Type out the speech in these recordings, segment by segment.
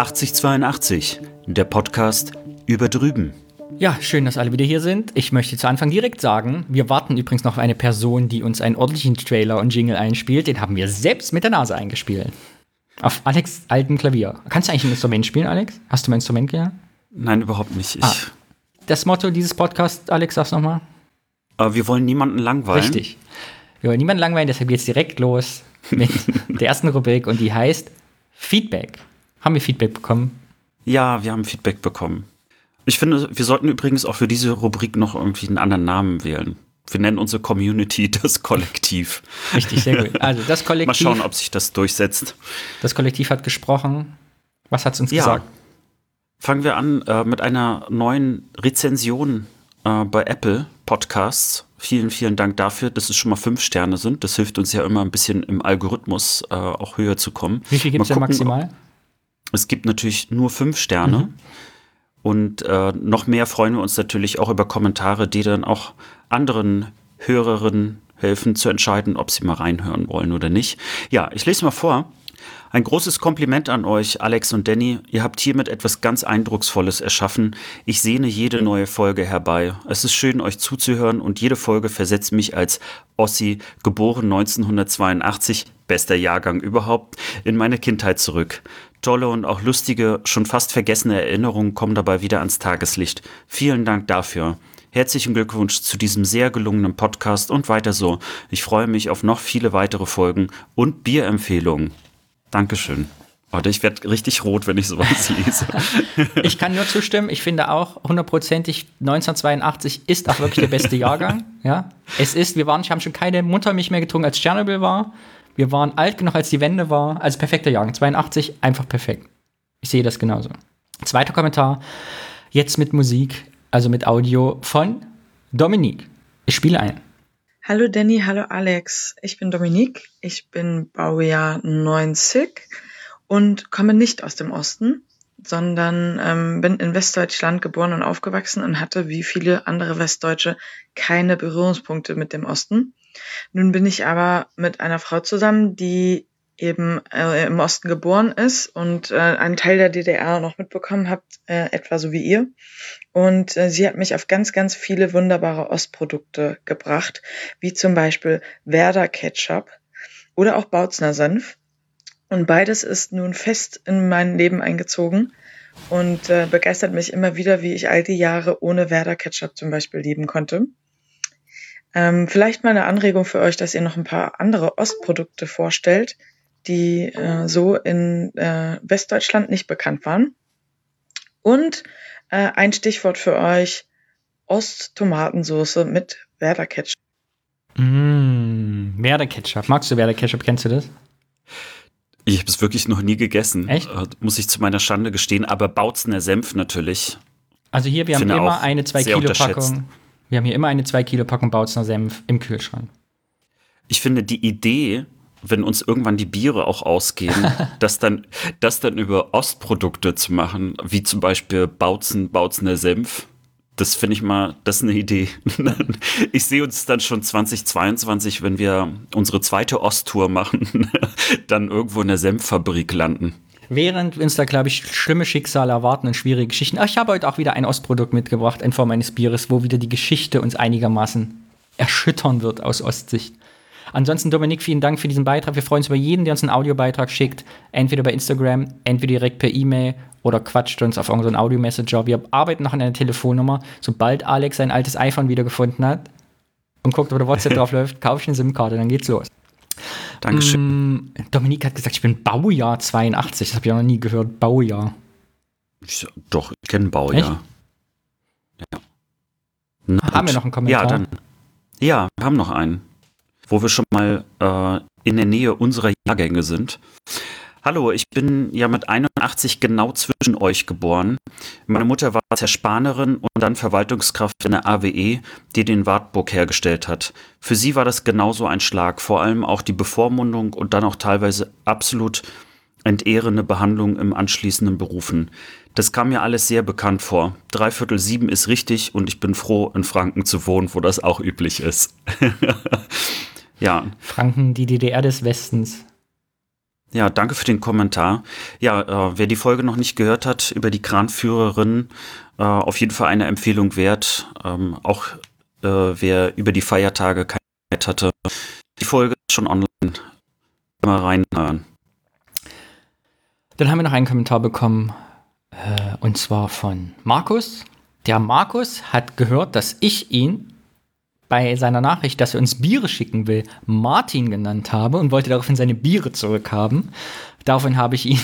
8082, der Podcast über drüben. Ja, schön, dass alle wieder hier sind. Ich möchte zu Anfang direkt sagen, wir warten übrigens noch auf eine Person, die uns einen ordentlichen Trailer und Jingle einspielt. Den haben wir selbst mit der Nase eingespielt. Auf Alex altem Klavier. Kannst du eigentlich ein Instrument spielen, Alex? Hast du mein Instrument gelernt? Nein, überhaupt nicht. Ich, Ah. Das Motto dieses Podcasts, Alex, sag's nochmal. Wir wollen niemanden langweilen. Richtig. Wir wollen niemanden langweilen, deshalb geht's direkt los mit der ersten Rubrik und die heißt Feedback. Haben wir Feedback bekommen? Ja, wir haben Feedback bekommen. Ich finde, wir sollten übrigens auch für diese Rubrik noch irgendwie einen anderen Namen wählen. Wir nennen unsere Community das Kollektiv. Richtig, sehr gut. Also das Mal Kollektiv, schauen, ob sich das durchsetzt. das Kollektiv hat gesprochen. Was hat's uns Ja. gesagt? Fangen wir an äh, mit einer neuen Rezension äh, bei Apple Podcasts. Vielen, vielen Dank dafür, dass es schon mal fünf Sterne sind. Das hilft uns ja immer ein bisschen im Algorithmus äh, auch höher zu kommen. Wie viel gibt's Mal denn maximal? Es gibt natürlich nur fünf Sterne. Mhm. Und äh, noch mehr freuen wir uns natürlich auch über Kommentare, die dann auch anderen Hörerinnen helfen zu entscheiden, ob sie mal reinhören wollen oder nicht. Ja, ich lese mal vor. Ein großes Kompliment an euch, Alex und Danny. Ihr habt hiermit etwas ganz Eindrucksvolles erschaffen. Ich sehne jede neue Folge herbei. Es ist schön, euch zuzuhören und jede Folge versetzt mich als Ossi, geboren 1982, bester Jahrgang überhaupt, in meine Kindheit zurück. Tolle und auch lustige, schon fast vergessene Erinnerungen kommen dabei wieder ans Tageslicht. Vielen Dank dafür. Herzlichen Glückwunsch zu diesem sehr gelungenen Podcast und weiter so. Ich freue mich auf noch viele weitere Folgen und Bierempfehlungen. Dankeschön. Warte, ich werde richtig rot, wenn ich sowas lese. Ich kann nur zustimmen. Ich finde auch hundertprozentig 1982 ist auch wirklich der beste Jahrgang. Ja, es ist. Wir waren, haben schon keine Muttermilch mehr getrunken, als Tschernobyl war. Wir waren alt genug, als die Wende war. Also perfekter Jahrgang. 82 einfach perfekt. Ich sehe das genauso. Zweiter Kommentar. Jetzt mit Musik, also mit Audio von Dominique. Ich spiele ein. Hallo Danny, hallo Alex. Ich bin Dominique. Ich bin Baujahr 90 und komme nicht aus dem Osten, sondern ähm, bin in Westdeutschland geboren und aufgewachsen und hatte wie viele andere Westdeutsche keine Berührungspunkte mit dem Osten. Nun bin ich aber mit einer Frau zusammen, die eben äh, im Osten geboren ist und äh, einen Teil der DDR noch mitbekommen hat, äh, etwa so wie ihr. Und äh, sie hat mich auf ganz, ganz viele wunderbare Ostprodukte gebracht, wie zum Beispiel Werder Ketchup oder auch Bautzner Senf. Und beides ist nun fest in mein Leben eingezogen und äh, begeistert mich immer wieder, wie ich all die Jahre ohne Werder Ketchup zum Beispiel leben konnte. Ähm, vielleicht mal eine Anregung für euch, dass ihr noch ein paar andere Ostprodukte vorstellt, die äh, so in äh, Westdeutschland nicht bekannt waren. Und äh, ein Stichwort für euch, Osttomatensoße mit Werder Ketchup. Mmh, Werder Ketchup. Magst du Werder Ketchup? Kennst du das? Ich habe es wirklich noch nie gegessen. Echt? Äh, muss ich zu meiner Schande gestehen. Aber Bautzner Senf natürlich. Also hier, wir haben Finde immer eine 2 sehr Kilo. Packung. Wir haben hier immer eine 2 Kilo Packung Bautzner Senf im Kühlschrank. Ich finde die Idee, wenn uns irgendwann die Biere auch ausgehen, das dann, das dann über Ostprodukte zu machen, wie zum Beispiel Bautzen, Bautzener Senf, das finde ich mal, das ist eine Idee. Ich sehe uns dann schon 2022, wenn wir unsere zweite Osttour machen, dann irgendwo in der Senffabrik landen. Während uns da, glaube ich, schlimme Schicksale erwarten und schwierige Geschichten. Ach, ich habe heute auch wieder ein Ostprodukt mitgebracht in Form eines Bieres, wo wieder die Geschichte uns einigermaßen erschüttern wird aus Ostsicht. Ansonsten, Dominik, vielen Dank für diesen Beitrag. Wir freuen uns über jeden, der uns einen Audiobeitrag schickt. Entweder bei Instagram, entweder direkt per E-Mail oder quatscht uns auf unseren Audio-Messenger. Wir arbeiten noch an einer Telefonnummer. Sobald Alex sein altes iPhone wiedergefunden hat und guckt, ob der WhatsApp drauf läuft, kaufe ich eine SIM-Karte, dann geht's los. Dankeschön. Mm, Dominik hat gesagt, ich bin Baujahr 82. Das habe ich auch noch nie gehört. Baujahr. Ich, doch, ich kenne Baujahr. Ja. Na Haben wir noch einen Kommentar? Ja, dann. Ja, wir haben noch einen, wo wir schon mal äh, in der Nähe unserer Jahrgänge sind. Hallo, ich bin ja mit 81 genau zwischen euch geboren. Meine Mutter war Zerspanerin und dann Verwaltungskraft in der AWE, die den Wartburg hergestellt hat. Für sie war das genauso ein Schlag, vor allem auch die Bevormundung und dann auch teilweise absolut entehrende Behandlung im anschließenden Berufen. Das kam mir alles sehr bekannt vor. Dreiviertel sieben ist richtig und ich bin froh, in Franken zu wohnen, wo das auch üblich ist. ja, Franken, die DDR des Westens. Ja, danke für den Kommentar. Ja, äh, wer die Folge noch nicht gehört hat über die Kranführerin, äh, auf jeden Fall eine Empfehlung wert. Ähm, auch äh, wer über die Feiertage keine Zeit hatte. Die Folge ist schon online. Immer reinhören. Dann haben wir noch einen Kommentar bekommen, äh, und zwar von Markus. Der Markus hat gehört, dass ich ihn bei seiner Nachricht, dass er uns Biere schicken will, Martin genannt habe und wollte daraufhin seine Biere zurückhaben. Daraufhin habe ich ihn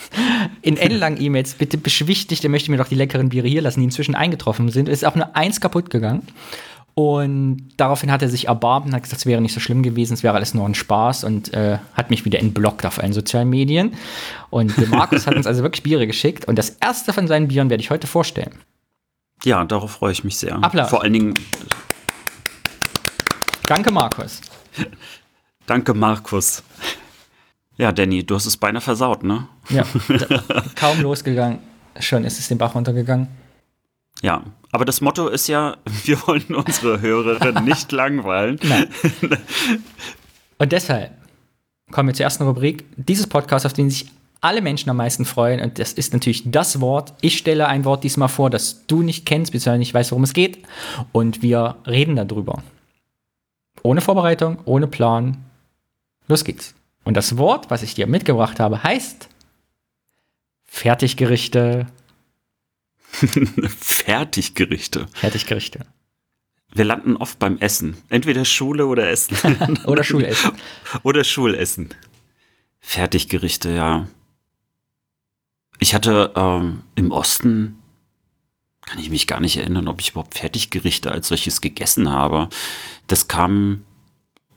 in ellenlangen E-Mails bitte beschwichtigt, er möchte mir doch die leckeren Biere hier lassen, die inzwischen eingetroffen sind. Es ist auch nur eins kaputt gegangen. Und daraufhin hat er sich erbarmt und hat gesagt, es wäre nicht so schlimm gewesen, es wäre alles nur ein Spaß und äh, hat mich wieder entblockt auf allen sozialen Medien. Und Markus hat uns also wirklich Biere geschickt und das erste von seinen Bieren werde ich heute vorstellen. Ja, darauf freue ich mich sehr. Applaus. Vor allen Dingen. Danke, Markus. Danke, Markus. Ja, Danny, du hast es beinahe versaut, ne? Ja, kaum losgegangen. Schon ist es den Bach runtergegangen. Ja, aber das Motto ist ja, wir wollen unsere Hörerinnen nicht langweilen. Nein. Und deshalb kommen wir zur ersten Rubrik dieses Podcasts, auf den sich alle Menschen am meisten freuen. Und das ist natürlich das Wort. Ich stelle ein Wort diesmal vor, das du nicht kennst, beziehungsweise nicht weißt, worum es geht. Und wir reden darüber. Ohne Vorbereitung, ohne Plan. Los geht's. Und das Wort, was ich dir mitgebracht habe, heißt Fertiggerichte. Fertiggerichte. Fertiggerichte. Wir landen oft beim Essen. Entweder Schule oder Essen. oder Schulessen. oder Schulessen. Fertiggerichte, ja. Ich hatte ähm, im Osten, kann ich mich gar nicht erinnern, ob ich überhaupt Fertiggerichte als solches gegessen habe. Das kam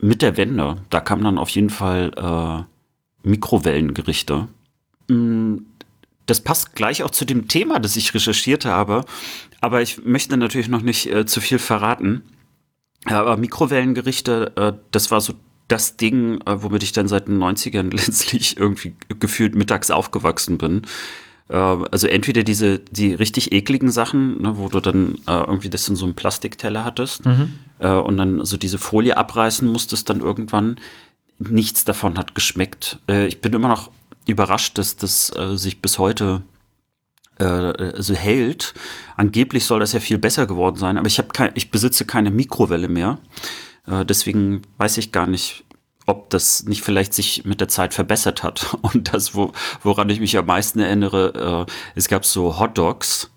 mit der Wende. Da kamen dann auf jeden Fall äh, Mikrowellengerichte. Mm, das passt gleich auch zu dem Thema, das ich recherchiert habe. Aber ich möchte natürlich noch nicht äh, zu viel verraten. Aber Mikrowellengerichte, äh, das war so das Ding, äh, womit ich dann seit den 90ern letztlich irgendwie gefühlt mittags aufgewachsen bin. Äh, also entweder diese, die richtig ekligen Sachen, ne, wo du dann äh, irgendwie das in so einem Plastikteller hattest mhm. äh, und dann so diese Folie abreißen musstest dann irgendwann. Nichts davon hat geschmeckt. Äh, ich bin immer noch überrascht, dass das äh, sich bis heute äh, so hält. Angeblich soll das ja viel besser geworden sein, aber ich habe kein, ich besitze keine Mikrowelle mehr. Deswegen weiß ich gar nicht, ob das nicht vielleicht sich mit der Zeit verbessert hat. Und das, wo, woran ich mich am meisten erinnere, äh, es gab so Hot Dogs,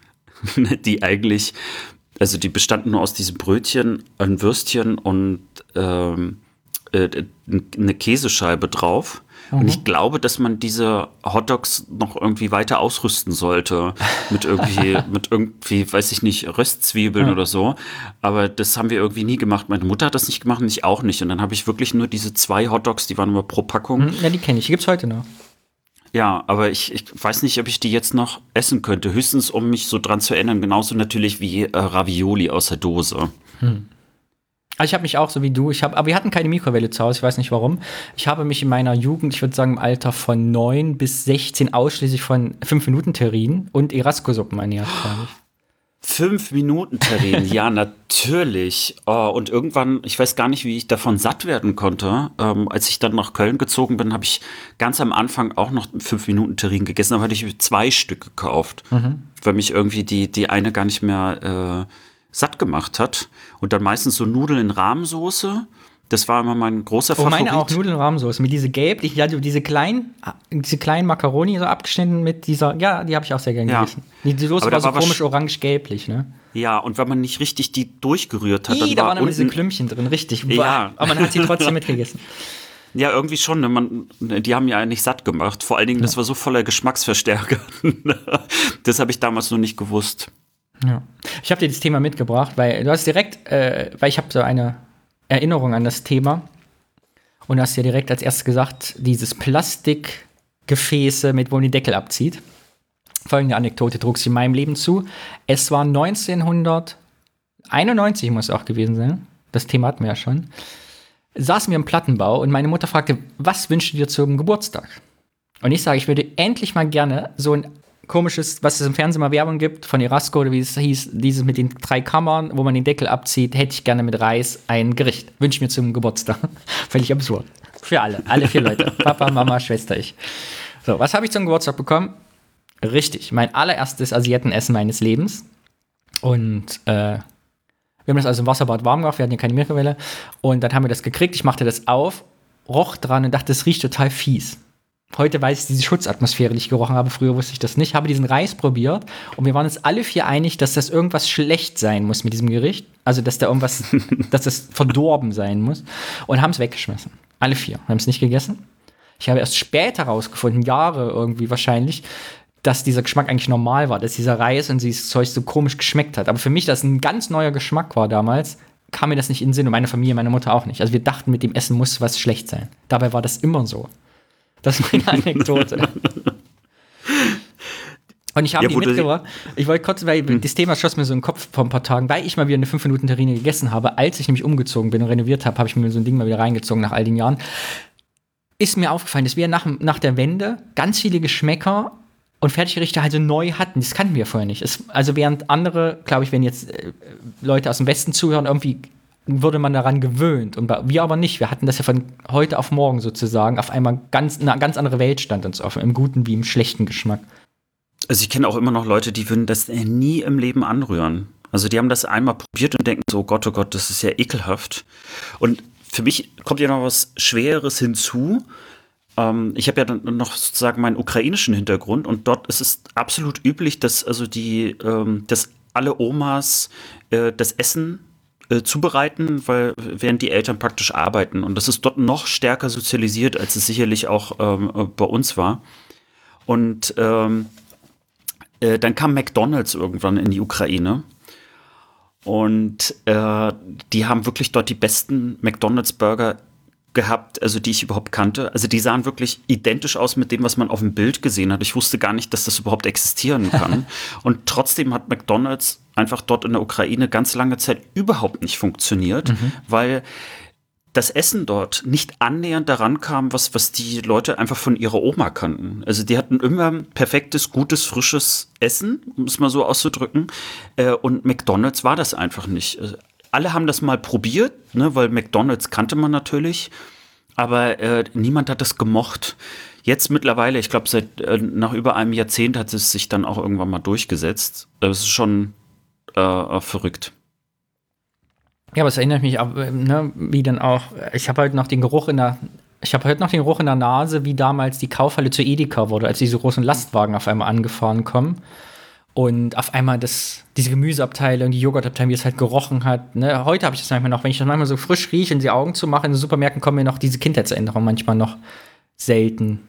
die eigentlich, also die bestanden nur aus diesem Brötchen, ein Würstchen und ähm, äh, eine Käsescheibe drauf. Mhm. Und ich glaube, dass man diese Hotdogs noch irgendwie weiter ausrüsten sollte. Mit irgendwie, mit irgendwie, weiß ich nicht, Röstzwiebeln ja. oder so. Aber das haben wir irgendwie nie gemacht. Meine Mutter hat das nicht gemacht und ich auch nicht. Und dann habe ich wirklich nur diese zwei Hotdogs, die waren immer pro Packung. Mhm. Ja, die kenne ich. Die gibt es heute noch. Ja, aber ich, ich weiß nicht, ob ich die jetzt noch essen könnte. Höchstens, um mich so dran zu erinnern. Genauso natürlich wie äh, Ravioli aus der Dose. Hm. Also ich habe mich auch so wie du, ich habe, aber wir hatten keine Mikrowelle zu Hause, ich weiß nicht warum. Ich habe mich in meiner Jugend, ich würde sagen im Alter von 9 bis 16 ausschließlich von 5-Minuten-Terrinen und Erasco-Suppen ernährt, glaube ich. Fünf Minuten Terrinen, ja, natürlich. Oh, und irgendwann, ich weiß gar nicht, wie ich davon satt werden konnte. Ähm, als ich dann nach Köln gezogen bin, habe ich ganz am Anfang auch noch fünf Minuten Terrinen gegessen, aber hatte ich zwei Stück gekauft, mhm. weil mich irgendwie die, die eine gar nicht mehr äh, satt gemacht hat. Und dann meistens so Nudeln in Rahmsoße. Das war immer mein großer oh, Favorit. meine auch Nudeln in Rahmsoße mit diese gelb, die, ja, diese kleinen, diese kleinen Macaroni so abgeschnitten mit dieser, ja, die habe ich auch sehr gerne ja. gegessen. Die, Soße war so war komisch orange-gelblich, ne? Ja, und wenn man nicht richtig die durchgerührt hat, Ii, dann da war waren immer diese Klümpchen drin, richtig. Ja. Aber man hat sie trotzdem mitgegessen. Ja, irgendwie schon. Ne? Man, die haben ja nicht satt gemacht. Vor allen Dingen, ja. das war so voller Geschmacksverstärker. das habe ich damals noch nicht gewusst. Ja. Ich habe dir das Thema mitgebracht, weil du hast direkt, äh, weil ich habe so eine Erinnerung an das Thema und du hast ja direkt als erstes gesagt, dieses Plastikgefäße, mit wo man den Deckel abzieht. Folgende Anekdote trug sich in meinem Leben zu. Es war 1991, muss es auch gewesen sein. Das Thema hatten wir ja schon. Saßen wir im Plattenbau und meine Mutter fragte, was wünschst du dir zum Geburtstag? Und ich sage, ich würde endlich mal gerne so ein komisches, was es im Fernsehen mal Werbung gibt, von Erasco oder wie es hieß, dieses mit den drei Kammern, wo man den Deckel abzieht, hätte ich gerne mit Reis ein Gericht. Wünsche mir zum Geburtstag. Völlig absurd. Für alle, alle vier Leute. Papa, Mama, Schwester, ich. So, was habe ich zum Geburtstag bekommen? Richtig, mein allererstes Asiatenessen meines Lebens. Und äh, wir haben das also im Wasserbad warm gemacht, wir hatten ja keine Mikrowelle. Und dann haben wir das gekriegt, ich machte das auf, roch dran und dachte, das riecht total fies. Heute weiß ich diese Schutzatmosphäre, die ich gerochen habe. Früher wusste ich das nicht. Habe diesen Reis probiert und wir waren uns alle vier einig, dass das irgendwas schlecht sein muss mit diesem Gericht. Also, dass da irgendwas, dass das verdorben sein muss. Und haben es weggeschmissen. Alle vier. Haben es nicht gegessen. Ich habe erst später herausgefunden, Jahre irgendwie wahrscheinlich, dass dieser Geschmack eigentlich normal war, dass dieser Reis und dieses Zeug so komisch geschmeckt hat. Aber für mich, dass es ein ganz neuer Geschmack war damals, kam mir das nicht in den Sinn und meine Familie, meine Mutter auch nicht. Also wir dachten, mit dem Essen muss was schlecht sein. Dabei war das immer so. Das ist meine Anekdote. Und ich habe ja, die mitgebracht. Ich wollte kurz, weil hm. das Thema schoss mir so in den Kopf vor ein paar Tagen, weil ich mal wieder eine 5-Minuten-Terrine gegessen habe. Als ich nämlich umgezogen bin und renoviert habe, habe ich mir so ein Ding mal wieder reingezogen nach all den Jahren. Ist mir aufgefallen, dass wir nach, nach der Wende ganz viele Geschmäcker und Fertiggerichte halt so neu hatten. Das kannten wir vorher nicht. Es, also während andere, glaube ich, wenn jetzt äh, Leute aus dem Westen zuhören, irgendwie würde man daran gewöhnt. Und wir aber nicht. Wir hatten das ja von heute auf morgen sozusagen auf einmal ganz, eine ganz andere Welt stand uns offen, im guten wie im schlechten Geschmack. Also ich kenne auch immer noch Leute, die würden das nie im Leben anrühren. Also die haben das einmal probiert und denken so, Gott, oh Gott, das ist ja ekelhaft. Und für mich kommt ja noch was Schweres hinzu. Ähm, ich habe ja dann noch sozusagen meinen ukrainischen Hintergrund und dort ist es absolut üblich, dass also die, ähm, dass alle Omas äh, das Essen äh, zubereiten, weil während die Eltern praktisch arbeiten. Und das ist dort noch stärker sozialisiert, als es sicherlich auch ähm, äh, bei uns war. Und ähm, äh, dann kam McDonald's irgendwann in die Ukraine. Und äh, die haben wirklich dort die besten McDonald's-Burger gehabt, also die ich überhaupt kannte. Also die sahen wirklich identisch aus mit dem, was man auf dem Bild gesehen hat. Ich wusste gar nicht, dass das überhaupt existieren kann. Und trotzdem hat McDonald's einfach dort in der Ukraine ganz lange Zeit überhaupt nicht funktioniert, mhm. weil das Essen dort nicht annähernd daran kam, was, was die Leute einfach von ihrer Oma kannten. Also die hatten immer perfektes, gutes, frisches Essen, um es mal so auszudrücken. Äh, und McDonald's war das einfach nicht. Äh, alle haben das mal probiert, ne, weil McDonald's kannte man natürlich, aber äh, niemand hat das gemocht. Jetzt mittlerweile, ich glaube, seit äh, nach über einem Jahrzehnt hat es sich dann auch irgendwann mal durchgesetzt. Das ist schon äh, verrückt. Ja, aber es erinnert mich auch, ne, wie dann auch, ich habe heute noch den Geruch in der, ich habe heute noch den Geruch in der Nase, wie damals die Kaufhalle zu Edeka wurde, als diese großen Lastwagen auf einmal angefahren kommen. Und auf einmal das, diese Gemüseabteilung, die Joghurtabteilung, wie es halt gerochen hat. Ne? Heute habe ich das manchmal noch, wenn ich das manchmal so frisch rieche und die Augen zu machen, in den Supermärkten kommen mir noch diese Kindheitserinnerungen manchmal noch selten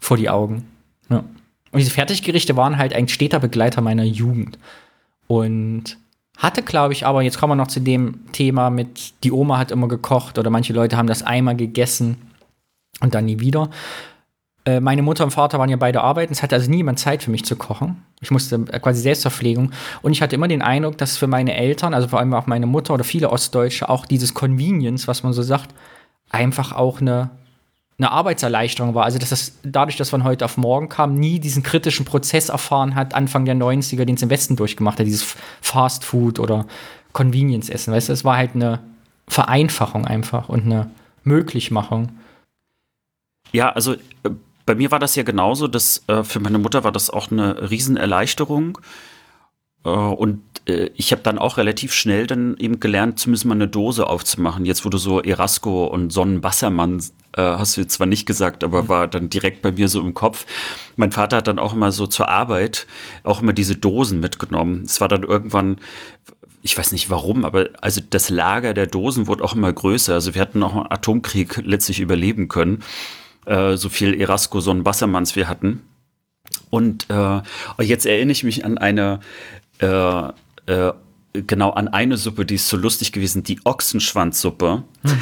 vor die Augen. Ja. Und diese Fertiggerichte waren halt ein steter Begleiter meiner Jugend. Und hatte, glaube ich, aber jetzt kommen wir noch zu dem Thema mit, die Oma hat immer gekocht oder manche Leute haben das einmal gegessen und dann nie wieder. Äh, meine Mutter und Vater waren ja beide arbeiten. Es hatte also niemand Zeit für mich zu kochen. Ich musste äh, quasi Selbstverpflegung. Und ich hatte immer den Eindruck, dass für meine Eltern, also vor allem auch meine Mutter oder viele Ostdeutsche, auch dieses Convenience, was man so sagt, einfach auch eine, eine Arbeitserleichterung war. Also, dass das dadurch, dass von heute auf morgen kam, nie diesen kritischen Prozess erfahren hat, Anfang der 90er, den es im Westen durchgemacht hat, dieses Fast Food oder Convenience-Essen. Weißt du, es war halt eine Vereinfachung einfach und eine Möglichmachung. Ja, also äh, bei mir war das ja genauso, dass äh, für meine Mutter war das auch eine Riesenerleichterung. Äh, und äh, ich habe dann auch relativ schnell dann eben gelernt, zumindest mal eine Dose aufzumachen. Jetzt, du so Erasco und Sonnenwassermann äh, hast du jetzt zwar nicht gesagt, aber war dann direkt bei mir so im Kopf. Mein Vater hat dann auch immer so zur Arbeit auch immer diese Dosen mitgenommen. Es war dann irgendwann ich weiß nicht warum, aber also das Lager der Dosen wurde auch immer größer. Also wir hatten auch einen Atomkrieg letztlich überleben können äh, so viel Erasco-Son Wassermanns wir hatten. Und äh, jetzt erinnere ich mich an eine äh, äh, genau an eine Suppe, die ist so lustig gewesen, die Ochsenschwanzsuppe, mhm.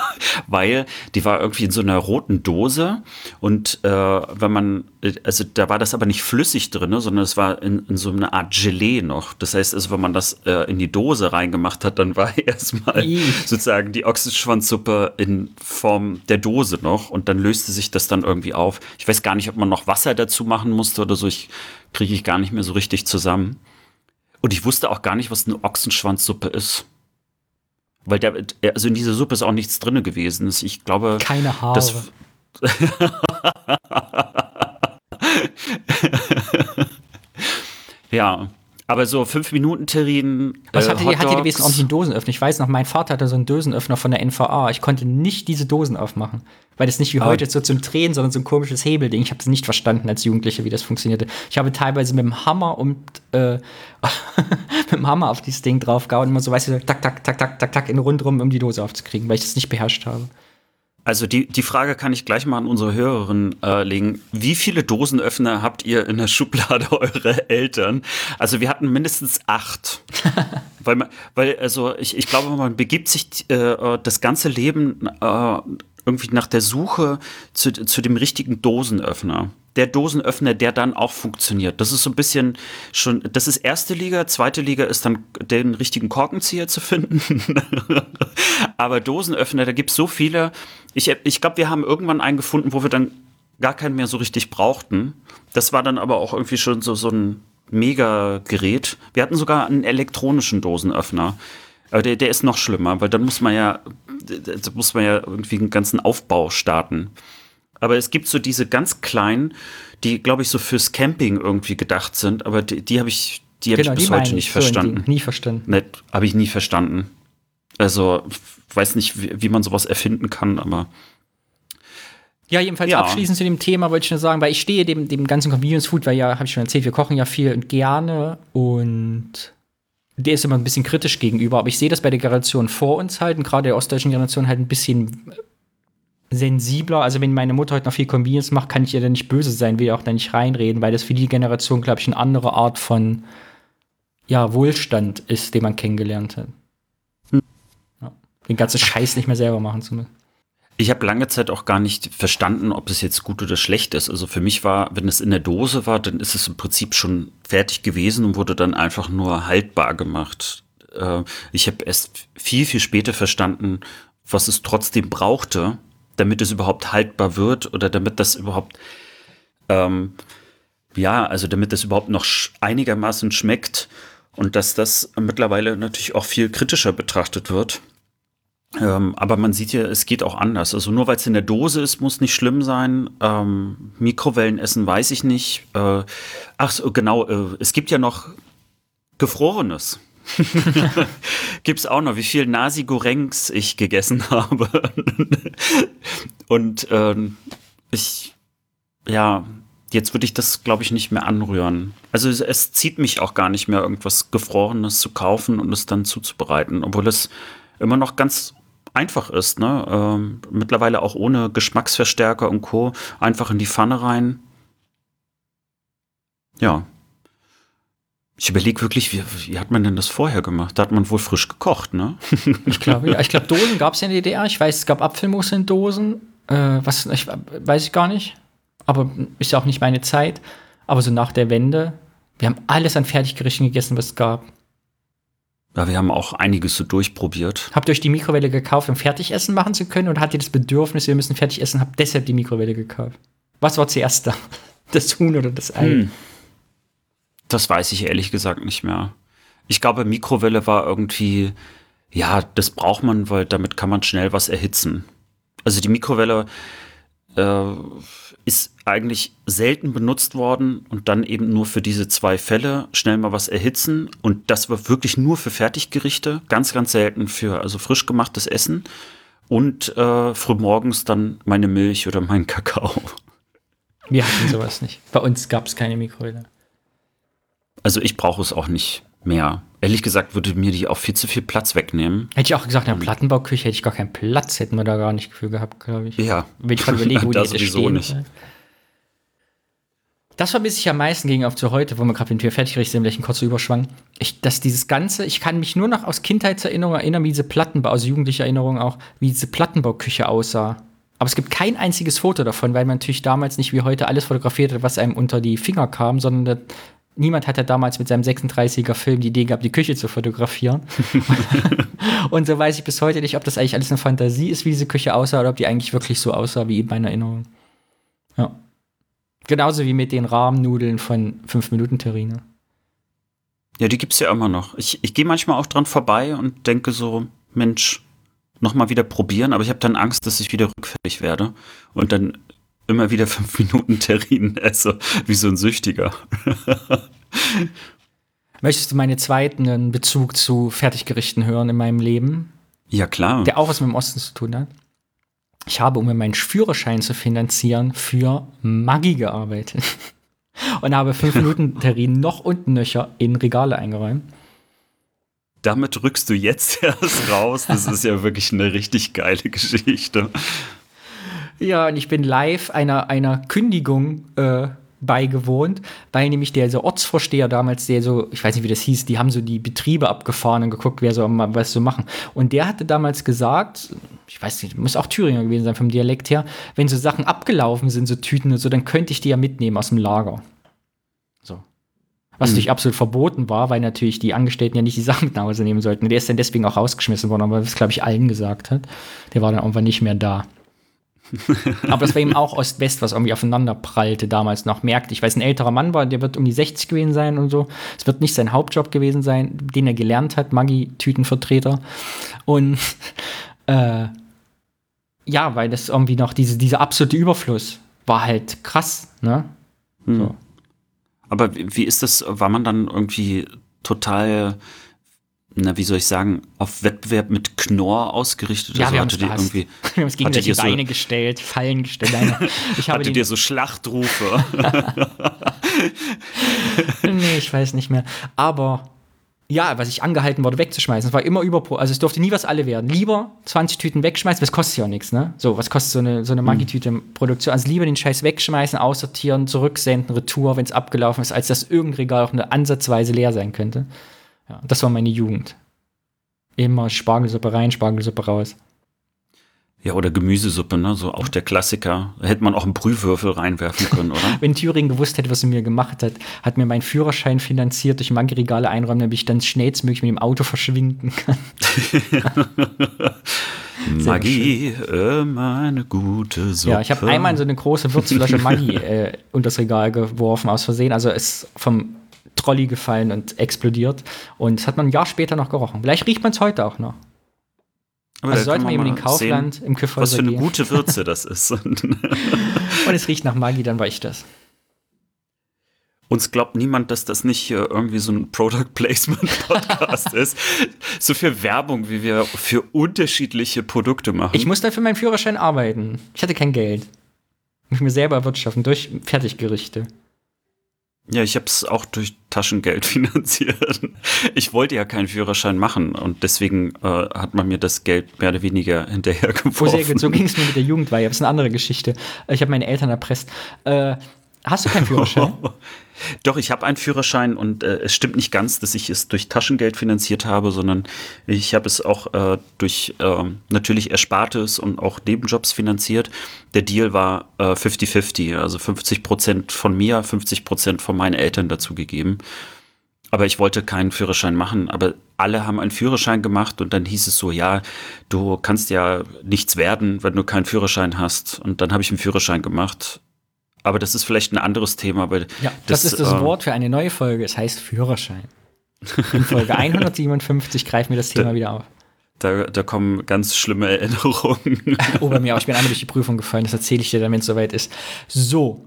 weil die war irgendwie in so einer roten Dose und äh, wenn man, also da war das aber nicht flüssig drin, sondern es war in, in, so einer Art Gelee noch. Das heißt, also wenn man das äh, in die Dose reingemacht hat, dann war erstmal sozusagen die Ochsenschwanzsuppe in Form der Dose noch und dann löste sich das dann irgendwie auf. Ich weiß gar nicht, ob man noch Wasser dazu machen musste oder so, ich kriege ich gar nicht mehr so richtig zusammen. Und ich wusste auch gar nicht, was eine Ochsenschwanzsuppe ist. Weil der, also in dieser Suppe ist auch nichts drin gewesen. Ich glaube. Keine Haare. Das, ja, aber so 5-Minuten-Terrinen. Was äh, hatte, die, hat die gewesen ordentlich einen Dosenöffner? Ich weiß noch, mein Vater hatte so einen Dosenöffner von der NVA. Ich konnte nicht diese Dosen aufmachen. Weil das nicht wie heute so zum Drehen, sondern so ein komisches Hebelding. Ich habe das nicht verstanden als Jugendlicher, wie das funktionierte. Ich habe teilweise mit dem Hammer und äh, mit dem Hammer auf dieses Ding draufgehauen und immer so, weißt du, tak, tak, tak, tak, tak, tak, in rundrum, um die Dose aufzukriegen, weil ich das nicht beherrscht habe. Also die, die Frage kann ich gleich mal an unsere Hörerin äh, legen. Wie viele Dosenöffner habt ihr in der Schublade eurer Eltern? Also wir hatten mindestens acht. weil, man, weil also ich, ich glaube, man begibt sich äh, das ganze Leben äh, irgendwie nach der Suche zu, zu dem richtigen Dosenöffner der Dosenöffner, der dann auch funktioniert. Das ist so ein bisschen schon, das ist erste Liga, zweite Liga ist dann den richtigen Korkenzieher zu finden. Aber Dosenöffner, da gibt es so viele. Ich, ich glaube, wir haben irgendwann einen gefunden, wo wir dann gar keinen mehr so richtig brauchten. Das war dann aber auch irgendwie schon so, so ein Mega-Gerät. Wir hatten sogar einen elektronischen Dosenöffner. Aber der, der ist noch schlimmer, weil dann muss man ja, muss man ja irgendwie einen ganzen Aufbau starten. Aber es gibt so diese ganz kleinen, die, glaube ich, so fürs Camping irgendwie gedacht sind, aber die, die habe ich, die genau, ich bis heute nicht verstanden. nie verstanden. Ne, habe ich nie verstanden. Also, weiß nicht, wie, wie man sowas erfinden kann, aber. Ja, jedenfalls ja. abschließend zu dem Thema wollte ich nur sagen, weil ich stehe dem, dem ganzen Convenience Food, weil ja, habe ich schon erzählt, wir kochen ja viel und gerne und der ist immer ein bisschen kritisch gegenüber, aber ich sehe das bei der Generation vor uns halt und gerade der ostdeutschen Generation halt ein bisschen sensibler. Also wenn meine Mutter heute noch viel Convenience macht, kann ich ihr da nicht böse sein, will auch da nicht reinreden, weil das für die Generation, glaube ich, eine andere Art von ja, Wohlstand ist, den man kennengelernt hat. Hm. Ja. Den ganzen Scheiß nicht mehr selber machen zu müssen. Ich habe lange Zeit auch gar nicht verstanden, ob es jetzt gut oder schlecht ist. Also für mich war, wenn es in der Dose war, dann ist es im Prinzip schon fertig gewesen und wurde dann einfach nur haltbar gemacht. Äh, ich habe erst viel, viel später verstanden, was es trotzdem brauchte, damit es überhaupt haltbar wird oder damit das überhaupt, ähm, ja, also damit das überhaupt noch einigermaßen schmeckt und dass das mittlerweile natürlich auch viel kritischer betrachtet wird. Ähm, aber man sieht ja, es geht auch anders. Also nur weil es in der Dose ist, muss nicht schlimm sein. Ähm, Mikrowellenessen weiß ich nicht. Äh, ach so, genau, äh, es gibt ja noch Gefrorenes. Gibt es auch noch, wie viel Nasi-Gorengs ich gegessen habe. Und ähm, ich, ja, jetzt würde ich das, glaube ich, nicht mehr anrühren. Also es, es, zieht mich auch gar nicht mehr, irgendwas Gefrorenes zu kaufen und es dann zuzubereiten, obwohl es immer noch ganz einfach ist. Ne? Ähm, mittlerweile auch ohne Geschmacksverstärker und Co. Einfach in die Pfanne rein. Ja, ich überlege wirklich, wie, wie, hat man denn das vorher gemacht? Da hat man wohl frisch gekocht, ne? ich glaube, ja. Ich glaube, Dosen gab es ja in der DDR. Ich weiß, es gab Apfelmus in Dosen. Äh, was, ich, weiß ich gar nicht. Aber ist ja auch nicht meine Zeit. Aber so nach der Wende, wir haben alles an Fertiggerichten gegessen, was es gab. Ja, wir haben auch einiges so durchprobiert. Habt ihr euch die Mikrowelle gekauft, um Fertigessen machen zu können? Oder habt ihr das Bedürfnis, wir müssen fertig essen, habt deshalb die Mikrowelle gekauft? Was war zuerst da? Das Huhn oder das Ei? Hm. Das weiß ich ehrlich gesagt nicht mehr. Ich glaube, Mikrowelle war irgendwie, ja, das braucht man, weil damit kann man schnell was erhitzen. Also die Mikrowelle äh, ist eigentlich selten benutzt worden und dann eben nur für diese zwei Fälle schnell mal was erhitzen. Und das war wirklich nur für Fertiggerichte, ganz, ganz selten für also frisch gemachtes Essen und äh, frühmorgens dann meine Milch oder meinen Kakao. Wir hatten sowas nicht. Bei uns gab es keine Mikrowelle. Also ich brauche es auch nicht mehr. Ehrlich gesagt würde mir die auch viel zu viel Platz wegnehmen. Hätte ich auch gesagt, in der Plattenbauküche hätte ich gar keinen Platz, hätten wir da gar nicht für gehabt, glaube ich. Ja. Wenn ich gerade überlege, wo die stehen. Nicht. Das vermisse ich am meisten gegen auf zu heute, wo wir gerade mit wir fertig sind, vielleicht ein kurzer Überschwang. Ich, dass dieses Ganze, ich kann mich nur noch aus Kindheitserinnerungen erinnern, wie diese Plattenbau, aus jugendlicher Erinnerung auch, wie diese Plattenbauküche aussah. Aber es gibt kein einziges Foto davon, weil man natürlich damals nicht wie heute alles fotografiert hat, was einem unter die Finger kam, sondern niemand hat ja damals mit seinem 36er Film die Idee gehabt, die Küche zu fotografieren. und so weiß ich bis heute nicht, ob das eigentlich alles eine Fantasie ist, wie diese Küche aussah, oder ob die eigentlich wirklich so aussah wie in meiner Erinnerung. Ja. Genauso wie mit den Rahmennudeln von 5-Minuten-Terrine. Ja, die gibt es ja immer noch. Ich, ich gehe manchmal auch dran vorbei und denke so, Mensch, nochmal wieder probieren, aber ich habe dann Angst, dass ich wieder rückfällig werde und dann immer wieder fünf Minuten Terrinen esse, wie so ein Süchtiger. Möchtest du meinen zweiten Bezug zu Fertiggerichten hören in meinem Leben? Ja, klar. Der auch was mit dem Osten zu tun hat. Ich habe, um mir meinen Führerschein zu finanzieren, für Maggi gearbeitet. Und habe fünf Minuten Terrinen noch und nöcher in Regale eingeräumt. Damit rückst du jetzt erst raus. Das ist ja wirklich eine richtig geile Geschichte. Ja, und ich bin live einer, einer Kündigung äh, beigewohnt, weil nämlich der so Ortsvorsteher damals, der so, ich weiß nicht, wie das hieß, die haben so die Betriebe abgefahren und geguckt, wer so was so machen. Und der hatte damals gesagt, ich weiß nicht, muss auch Thüringer gewesen sein vom Dialekt her, wenn so Sachen abgelaufen sind, so Tüten und so, dann könnte ich die ja mitnehmen aus dem Lager. So. Was mhm. natürlich absolut verboten war, weil natürlich die Angestellten ja nicht die Sachen mit nach Hause nehmen sollten. Und der ist dann deswegen auch rausgeschmissen worden, aber das, glaube ich, allen gesagt hat. Der war dann irgendwann nicht mehr da. Aber das war eben auch Ost-West, was irgendwie aufeinander prallte damals noch. Merkte ich, weil es ein älterer Mann war, der wird um die 60 gewesen sein und so. Es wird nicht sein Hauptjob gewesen sein, den er gelernt hat, Maggi-Tütenvertreter. Und äh, ja, weil das irgendwie noch diese, dieser absolute Überfluss war halt krass, ne? Hm. So. Aber wie ist das, war man dann irgendwie total na, wie soll ich sagen, auf Wettbewerb mit Knorr ausgerichtet? Ja, also wir, haben die irgendwie, wir haben uns gegenseitig die Beine so, gestellt, Fallen gestellt. Ich habe Hattet ihr so Schlachtrufe? nee, ich weiß nicht mehr. Aber ja, was ich angehalten wurde, wegzuschmeißen. Es war immer über, also es durfte nie was alle werden. Lieber 20 Tüten wegschmeißen, das kostet ja nichts, ne? So, was kostet so eine, so eine Maggi-Tüte-Produktion? Also lieber den Scheiß wegschmeißen, aussortieren, zurücksenden, Retour, wenn es abgelaufen ist, als dass irgendein Regal auch eine ansatzweise leer sein könnte. Ja, das war meine Jugend. Immer Spargelsuppe rein, Spargelsuppe raus. Ja, oder Gemüsesuppe, ne? So auch der Klassiker. Da hätte man auch einen Brühwürfel reinwerfen können, oder? Wenn Thüringen gewusst hätte, was er mir gemacht hat, hat mir meinen Führerschein finanziert durch Maggi-Regale einräumen, damit ich dann schnellstmöglich mit dem Auto verschwinden kann. Maggi, immer eine gute Suppe. Ja, ich habe einmal so eine große Würzflasche Maggi äh, unter das Regal geworfen, aus Versehen. Also ist vom Trolley gefallen und explodiert. Und das hat man ein Jahr später noch gerochen. Vielleicht riecht man es heute auch noch. Aber also sollte man eben in Kaufland sehen, im Küffhäuser Was für eine gehen. gute Würze das ist. und es riecht nach Maggi, dann war ich das. Uns glaubt niemand, dass das nicht irgendwie so ein Product Placement Podcast ist. So viel Werbung, wie wir für unterschiedliche Produkte machen. Ich muss dafür meinen Führerschein arbeiten. Ich hatte kein Geld. Ich muss mir selber erwirtschaften durch Fertiggerichte. Ja, ich habe es auch durch Taschengeld finanziert. Ich wollte ja keinen Führerschein machen und deswegen äh, hat man mir das Geld mehr oder weniger hinterhergeworfen. So ging es mir mit der Jugendweihe. Das ist eine andere Geschichte. Ich habe meine Eltern erpresst. Äh, hast du keinen Führerschein? Doch, ich habe einen Führerschein und äh, es stimmt nicht ganz, dass ich es durch Taschengeld finanziert habe, sondern ich habe es auch äh, durch äh, natürlich Erspartes und auch Nebenjobs finanziert. Der Deal war 50-50, äh, also 50 Prozent von mir, 50 Prozent von meinen Eltern dazu gegeben. Aber ich wollte keinen Führerschein machen, aber alle haben einen Führerschein gemacht und dann hieß es so, ja, du kannst ja nichts werden, wenn du keinen Führerschein hast. Und dann habe ich einen Führerschein gemacht aber das ist vielleicht ein anderes Thema. Weil ja, das, das ist das äh, Wort für eine neue Folge. Es heißt Führerschein. In Folge 157 greifen wir das Thema da, wieder auf. Da, da, kommen ganz schlimme Erinnerungen. oh, bei mir auch. Ich bin einmal durch die Prüfung gefallen. Das erzähle ich dir dann, wenn es soweit ist. So.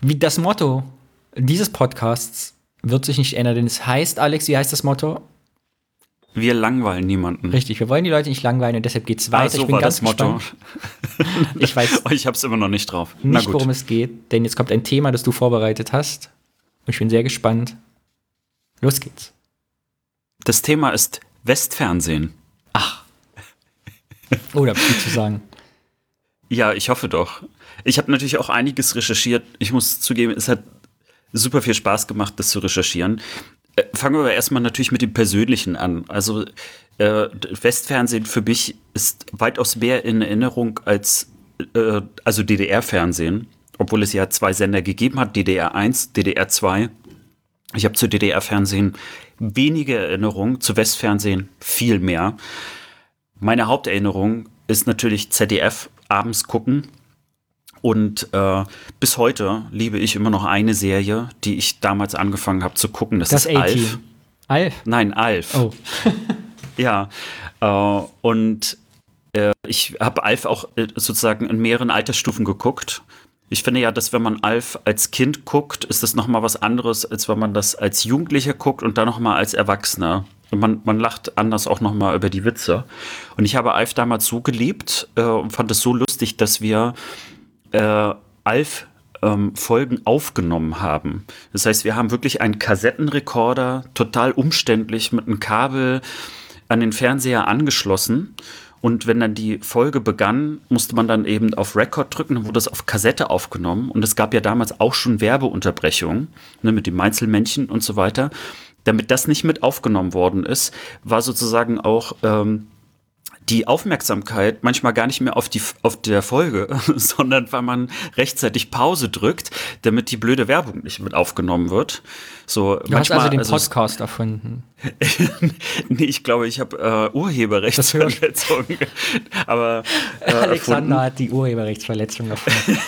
Wie das Motto dieses Podcasts wird sich nicht ändern, denn es heißt, Alex, wie heißt das Motto? Wir langweilen niemanden. Richtig, wir wollen die Leute nicht langweilen und deshalb geht es weiter. Ah, so ich bin war ganz das Motto. ich weiß. ich habe es immer noch nicht drauf. Nicht, worum es geht, denn jetzt kommt ein Thema, das du vorbereitet hast. Und ich bin sehr gespannt. Los geht's. Das Thema ist Westfernsehen. Ach. Oh, da viel zu sagen. Ja, ich hoffe doch. Ich habe natürlich auch einiges recherchiert. Ich muss zugeben, es hat super viel Spaß gemacht, das zu recherchieren. Äh, fangen wir aber erstmal natürlich mit dem Persönlichen an. Also äh, Westfernsehen für mich ist weitaus mehr in Erinnerung als äh, also DDR-Fernsehen, obwohl es ja zwei Sender gegeben hat, DDR 1, DDR 2. Ich habe zu DDR-Fernsehen wenige Erinnerungen, zu Westfernsehen viel mehr. Meine Haupterinnerung ist natürlich ZDF abends gucken und äh, bis heute liebe ich immer noch eine Serie, die ich damals angefangen habe zu gucken. Das, das ist Alf. Alf? Nein, Alf. Oh. ja, Äh, und äh, ich habe Alf auch äh, sozusagen in mehreren Altersstufen geguckt. Ich finde ja, dass wenn man Alf als Kind guckt, ist das nochmal was anderes, als wenn man das als Jugendlicher guckt und dann nochmal als Erwachsener. Und man, man lacht anders auch nochmal über die Witze. Und ich habe Alf damals so geliebt äh, und fand es so lustig, dass wir äh, Alf ähm, Folgen aufgenommen haben. Das heißt, wir haben wirklich einen Kassettenrekorder, total umständlich mit einem Kabel an den Fernseher angeschlossen. Und wenn dann die Folge begann, musste man dann eben auf Record drücken, dann wurde das auf Kassette aufgenommen. Und es gab ja damals auch schon Werbeunterbrechungen ne, mit dem Meinzelmännchen und so weiter. Damit das nicht mit aufgenommen worden ist, war sozusagen auch ähm, die Aufmerksamkeit manchmal gar nicht mehr auf, die, auf der Folge, sondern weil man rechtzeitig Pause drückt, damit die blöde Werbung nicht mit aufgenommen wird. So, du manchmal, hast also den also Podcast erfunden. nee, ich glaube, ich habe äh, Urheberrechtsverletzung. Aber äh, Alexander erfunden. hat die Urheberrechtsverletzung erfunden.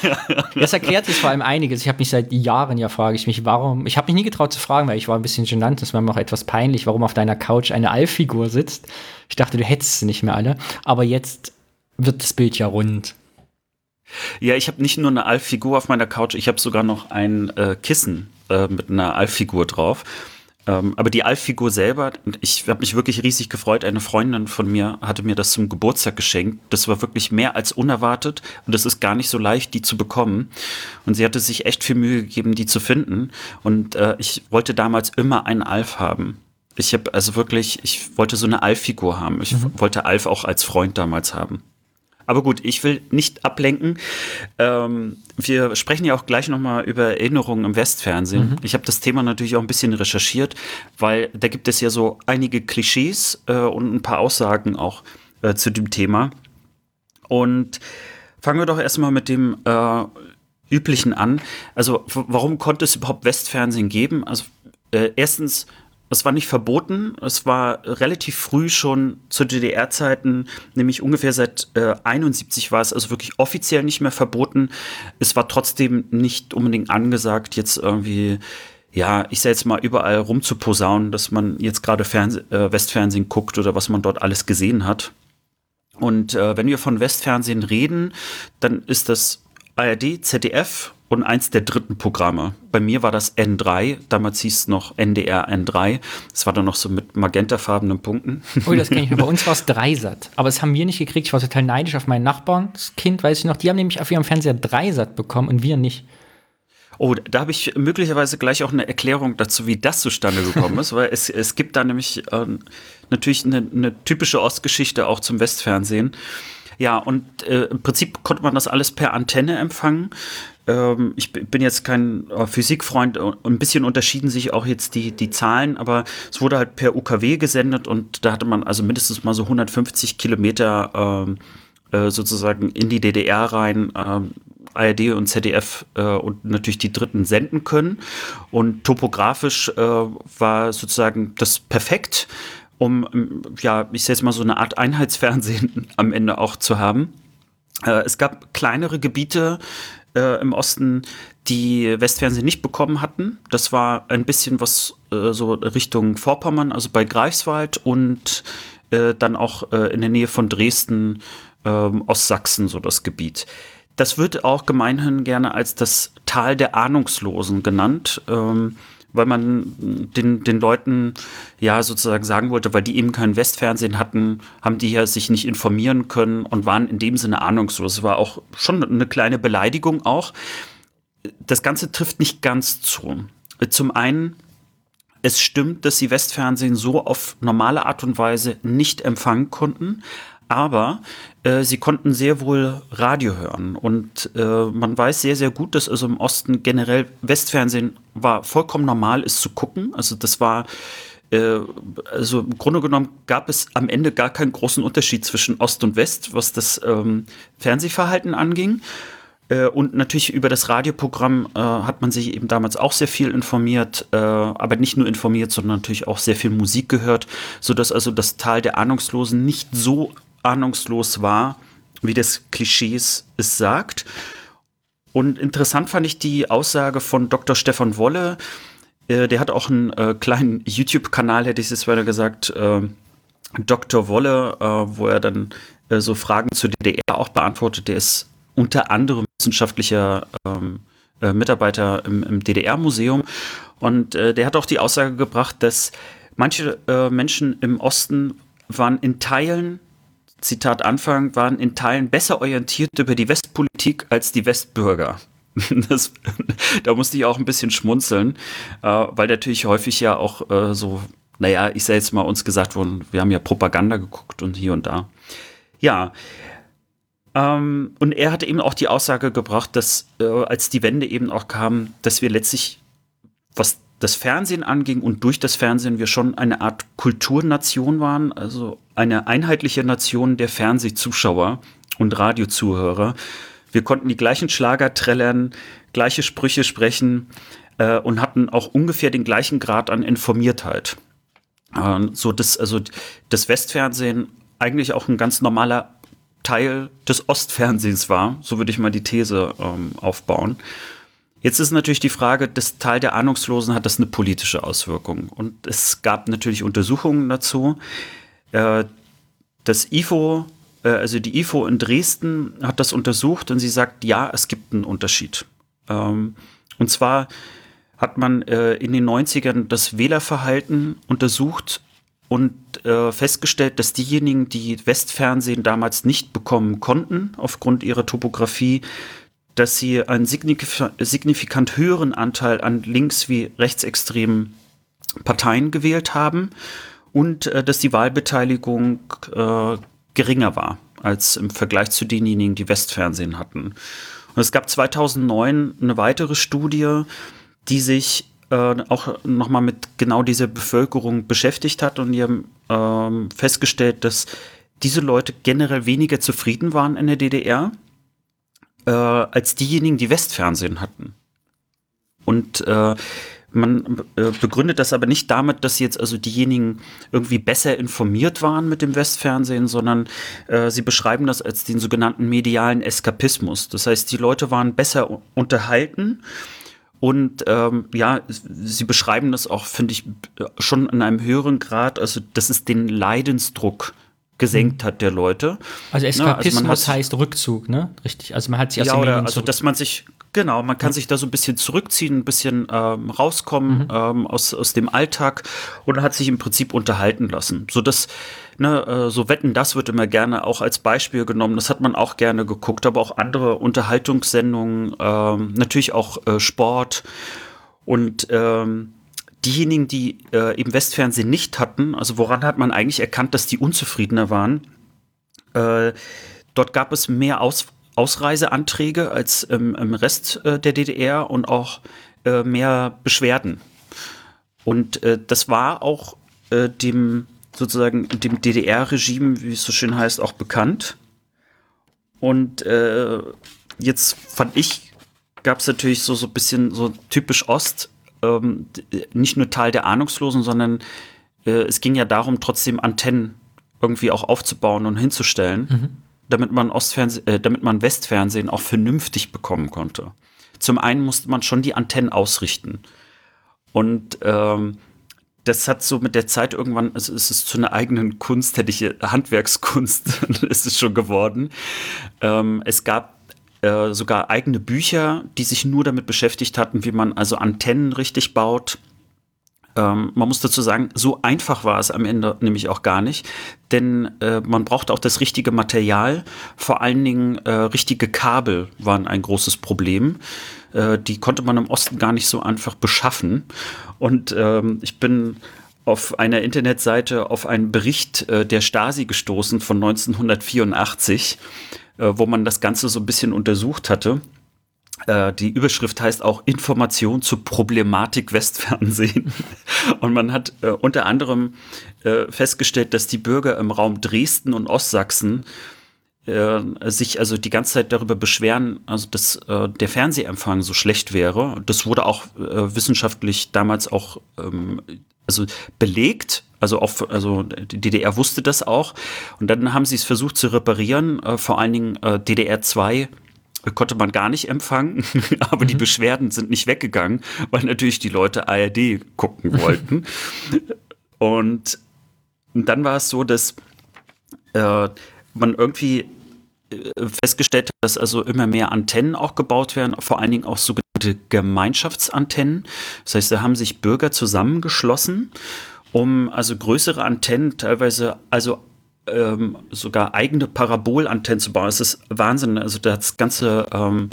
das erklärt jetzt vor allem einiges. Ich habe mich seit Jahren ja frage ich mich, warum. Ich habe mich nie getraut zu fragen, weil ich war ein bisschen genannt. Das war mir auch etwas peinlich, warum auf deiner Couch eine Alf-Figur sitzt. Ich dachte, du hättest sie nicht mehr alle. Aber jetzt wird das Bild ja rund. Ja, ich habe nicht nur eine Alf-Figur auf meiner Couch, ich habe sogar noch ein äh, Kissen äh, mit einer Alf-Figur drauf. Ähm, aber die Alf-Figur selber, ich habe mich wirklich riesig gefreut. Eine Freundin von mir hatte mir das zum Geburtstag geschenkt. Das war wirklich mehr als unerwartet und es ist gar nicht so leicht, die zu bekommen. Und sie hatte sich echt viel Mühe gegeben, die zu finden. Und äh, ich wollte damals immer einen Alf haben. Ich habe also wirklich, ich wollte so eine Alf-Figur haben. Ich mhm. wollte Alf auch als Freund damals haben. Aber gut, ich will nicht ablenken. Ähm, wir sprechen ja auch gleich nochmal über Erinnerungen im Westfernsehen. Mhm. Ich habe das Thema natürlich auch ein bisschen recherchiert, weil da gibt es ja so einige Klischees äh, und ein paar Aussagen auch äh, zu dem Thema. Und fangen wir doch erstmal mit dem äh, üblichen an. Also, warum konnte es überhaupt Westfernsehen geben? Also, äh, erstens es war nicht verboten, es war relativ früh schon zu DDR-Zeiten, nämlich ungefähr seit äh, 71 war es also wirklich offiziell nicht mehr verboten. Es war trotzdem nicht unbedingt angesagt, jetzt irgendwie, ja, ich sag jetzt mal, überall rumzuposaunen, dass man jetzt gerade äh, Westfernsehen guckt oder was man dort alles gesehen hat. Und äh, wenn wir von Westfernsehen reden, dann ist das ARD, ZDF und eins der dritten Programme. Bei mir war das N3, damals hieß es noch NDR N3. Das war dann noch so mit magentafarbenen Punkten. Oh, das kenne ich. Bei uns war es Dreisat. Aber das haben wir nicht gekriegt. Ich war total neidisch auf meinen Nachbarn. Das Kind, weiß ich noch, die haben nämlich auf ihrem Fernseher Dreisat bekommen und wir nicht. Oh, da habe ich möglicherweise gleich auch eine Erklärung dazu, wie das zustande gekommen ist, weil es, es gibt da nämlich äh, natürlich eine, eine typische Ostgeschichte auch zum Westfernsehen. Ja, und äh, im Prinzip konnte man das alles per Antenne empfangen. Ähm, ich bin jetzt kein äh, Physikfreund, ein bisschen unterschieden sich auch jetzt die, die Zahlen, aber es wurde halt per UKW gesendet und da hatte man also mindestens mal so 150 Kilometer äh, äh, sozusagen in die DDR rein. Äh, ARD und ZDF äh, und natürlich die Dritten senden können. Und topografisch äh, war sozusagen das perfekt, um, ja, ich sage jetzt mal so eine Art Einheitsfernsehen am Ende auch zu haben. Äh, es gab kleinere Gebiete, äh, im Osten, die Westfernsehen nicht bekommen hatten. Das war ein bisschen was äh, so Richtung Vorpommern, also bei Greifswald und äh, dann auch äh, in der Nähe von Dresden, ähm, Ostsachsen, so das Gebiet. Das wird auch gemeinhin gerne als das Tal der Ahnungslosen genannt. Ähm, weil man den, den Leuten ja sozusagen sagen wollte, weil die eben kein Westfernsehen hatten, haben die ja sich nicht informieren können und waren in dem Sinne ahnungslos. Es war auch schon eine kleine Beleidigung auch. Das Ganze trifft nicht ganz zu. Zum einen, es stimmt, dass sie Westfernsehen so auf normale Art und Weise nicht empfangen konnten aber äh, sie konnten sehr wohl Radio hören und äh, man weiß sehr, sehr gut, dass also im Osten generell Westfernsehen war vollkommen normal ist zu gucken. Also das war äh, also im Grunde genommen gab es am Ende gar keinen großen Unterschied zwischen Ost und West, was das ähm, Fernsehverhalten anging. Äh, und natürlich über das Radioprogramm äh, hat man sich eben damals auch sehr viel informiert, äh, aber nicht nur informiert, sondern natürlich auch sehr viel Musik gehört, sodass also das Tal der Ahnungslosen nicht so ahnungslos war, wie das Klischees es sagt. Und interessant fand ich die Aussage von Dr. Stefan Wolle. Äh, der hat auch einen äh, kleinen YouTube-Kanal, hätte ich es weiter gesagt. Äh, Dr. Wolle, äh, wo er dann äh, so Fragen zur DDR auch beantwortet. Der ist unter anderem wissenschaftlicher ähm, äh, Mitarbeiter im, im DDR-Museum. Und der hat auch die Aussage gebracht, dass manche Menschen im Osten waren in Teilen, Zitat Anfang, waren in Teilen besser orientiert über die Westpolitik als die Westbürger. Das, da musste ich auch ein bisschen schmunzeln, äh, weil natürlich häufig ja auch äh, so, naja, ich sage jetzt mal uns gesagt worden, wir haben ja Propaganda geguckt und hier und da. Ja, ähm, und er hat eben auch die Aussage gebracht, dass äh, als die Wende eben auch kam, dass wir letztlich, was das Fernsehen anging und durch das Fernsehen wir schon eine Art Kulturnation waren, also eine einheitliche Nation der Fernsehzuschauer und Radiozuhörer. Wir konnten die gleichen Schlager trällern, gleiche Sprüche sprechen äh, und hatten auch ungefähr den gleichen Grad an Informiertheit. Äh, so dass also das Westfernsehen eigentlich auch ein ganz normaler Teil des Ostfernsehens war. So würde ich mal die These ähm, aufbauen. Jetzt ist natürlich die Frage, das Teil der Ahnungslosen hat das eine politische Auswirkung. Und es gab natürlich Untersuchungen dazu. Äh, das IFO, äh, also die IFO in Dresden hat das untersucht und sie sagt, ja, es gibt einen Unterschied. Ähm, und zwar hat man äh, in den 90ern das Wählerverhalten untersucht und festgestellt, dass diejenigen, die Westfernsehen damals nicht bekommen konnten, aufgrund ihrer Topografie, dass sie einen signif signifikant höheren Anteil an links- wie rechtsextremen Parteien gewählt haben und äh, dass die Wahlbeteiligung äh, geringer war als im Vergleich zu denjenigen, die Westfernsehen hatten. Und es gab 2009 eine weitere Studie, die sich äh, auch nochmal mit genau dieser Bevölkerung beschäftigt hat und die haben ähm, festgestellt, dass diese Leute generell weniger zufrieden waren in der DDR äh, als diejenigen, die Westfernsehen hatten. Und äh, man äh, begründet das aber nicht damit, dass jetzt also diejenigen irgendwie besser informiert waren mit dem Westfernsehen, sondern äh, sie beschreiben das als den sogenannten medialen Eskapismus. Das heißt, die Leute waren besser unterhalten und ähm, ja, sie beschreiben das auch, finde ich, schon in einem höheren Grad, also dass es den Leidensdruck gesenkt hat der Leute. Also Eskapismus ja, also hat, heißt Rückzug, ne? Richtig. Also man hat sich aus ja, oder, also dass man sich Genau, man kann mhm. sich da so ein bisschen zurückziehen, ein bisschen ähm, rauskommen mhm. ähm, aus, aus dem Alltag und hat sich im Prinzip unterhalten lassen. So dass, ne, äh, so Wetten, das wird immer gerne auch als Beispiel genommen. Das hat man auch gerne geguckt, aber auch andere Unterhaltungssendungen, ähm, natürlich auch äh, Sport und ähm, diejenigen, die äh, eben Westfernsehen nicht hatten, also woran hat man eigentlich erkannt, dass die unzufriedener waren? Äh, dort gab es mehr Aus Ausreiseanträge als ähm, im Rest äh, der DDR und auch äh, mehr Beschwerden. Und äh, das war auch äh, dem sozusagen dem DDR-Regime, wie es so schön heißt, auch bekannt. Und jetzt fand ich, gab es natürlich so so ein bisschen so typisch Ost, ähm, nicht nur Teil der Ahnungslosen, sondern äh, es ging ja darum, trotzdem Antennen irgendwie auch aufzubauen und hinzustellen. Mhm damit man, Ostfernsehen, äh, damit man Westfernsehen auch vernünftig bekommen konnte. Zum einen musste man schon die Antennen ausrichten. Und ähm, das hat so mit der Zeit irgendwann, also es ist zu einer eigenen Kunst, hätte ich Handwerkskunst ist es schon geworden. Ähm, es gab äh, sogar eigene Bücher, die sich nur damit beschäftigt hatten, wie man also Antennen richtig baut ähm, man muss dazu sagen, so einfach war es am Ende nämlich auch gar nicht, denn äh, man brauchte auch das richtige Material. Vor allen Dingen äh, richtige Kabel waren ein großes Problem. Äh, die konnte man im Osten gar nicht so einfach beschaffen. Und ähm, ich bin auf einer Internetseite auf einen Bericht äh, der Stasi gestoßen von 1984, äh, wo man das Ganze so ein bisschen untersucht hatte. Äh, die Überschrift heißt auch Information zur Problematik Westfernsehen. Und man hat äh, unter anderem äh, festgestellt, dass die Bürger im Raum Dresden und Ostsachsen äh, sich also die ganze Zeit darüber beschweren, also dass äh, der Fernsehempfang so schlecht wäre. Das wurde auch äh, wissenschaftlich damals auch ähm, also belegt. Also, auch, also die DDR wusste das auch. Und dann haben sie es versucht zu reparieren, vor allen Dingen DDR 2 konnte man gar nicht empfangen, aber mhm. die Beschwerden sind nicht weggegangen, weil natürlich die Leute ARD gucken wollten. Und und dann war es so, dass äh, man irgendwie äh, festgestellt hat, dass also immer mehr Antennen auch gebaut werden, vor allen Dingen auch sogenannte Gemeinschaftsantennen. Das heißt, da haben sich Bürger zusammengeschlossen, um also größere Antennen, teilweise also ähm, sogar eigene Parabolantennen zu bauen. Das ist Wahnsinn. Also da hat es ganze ähm,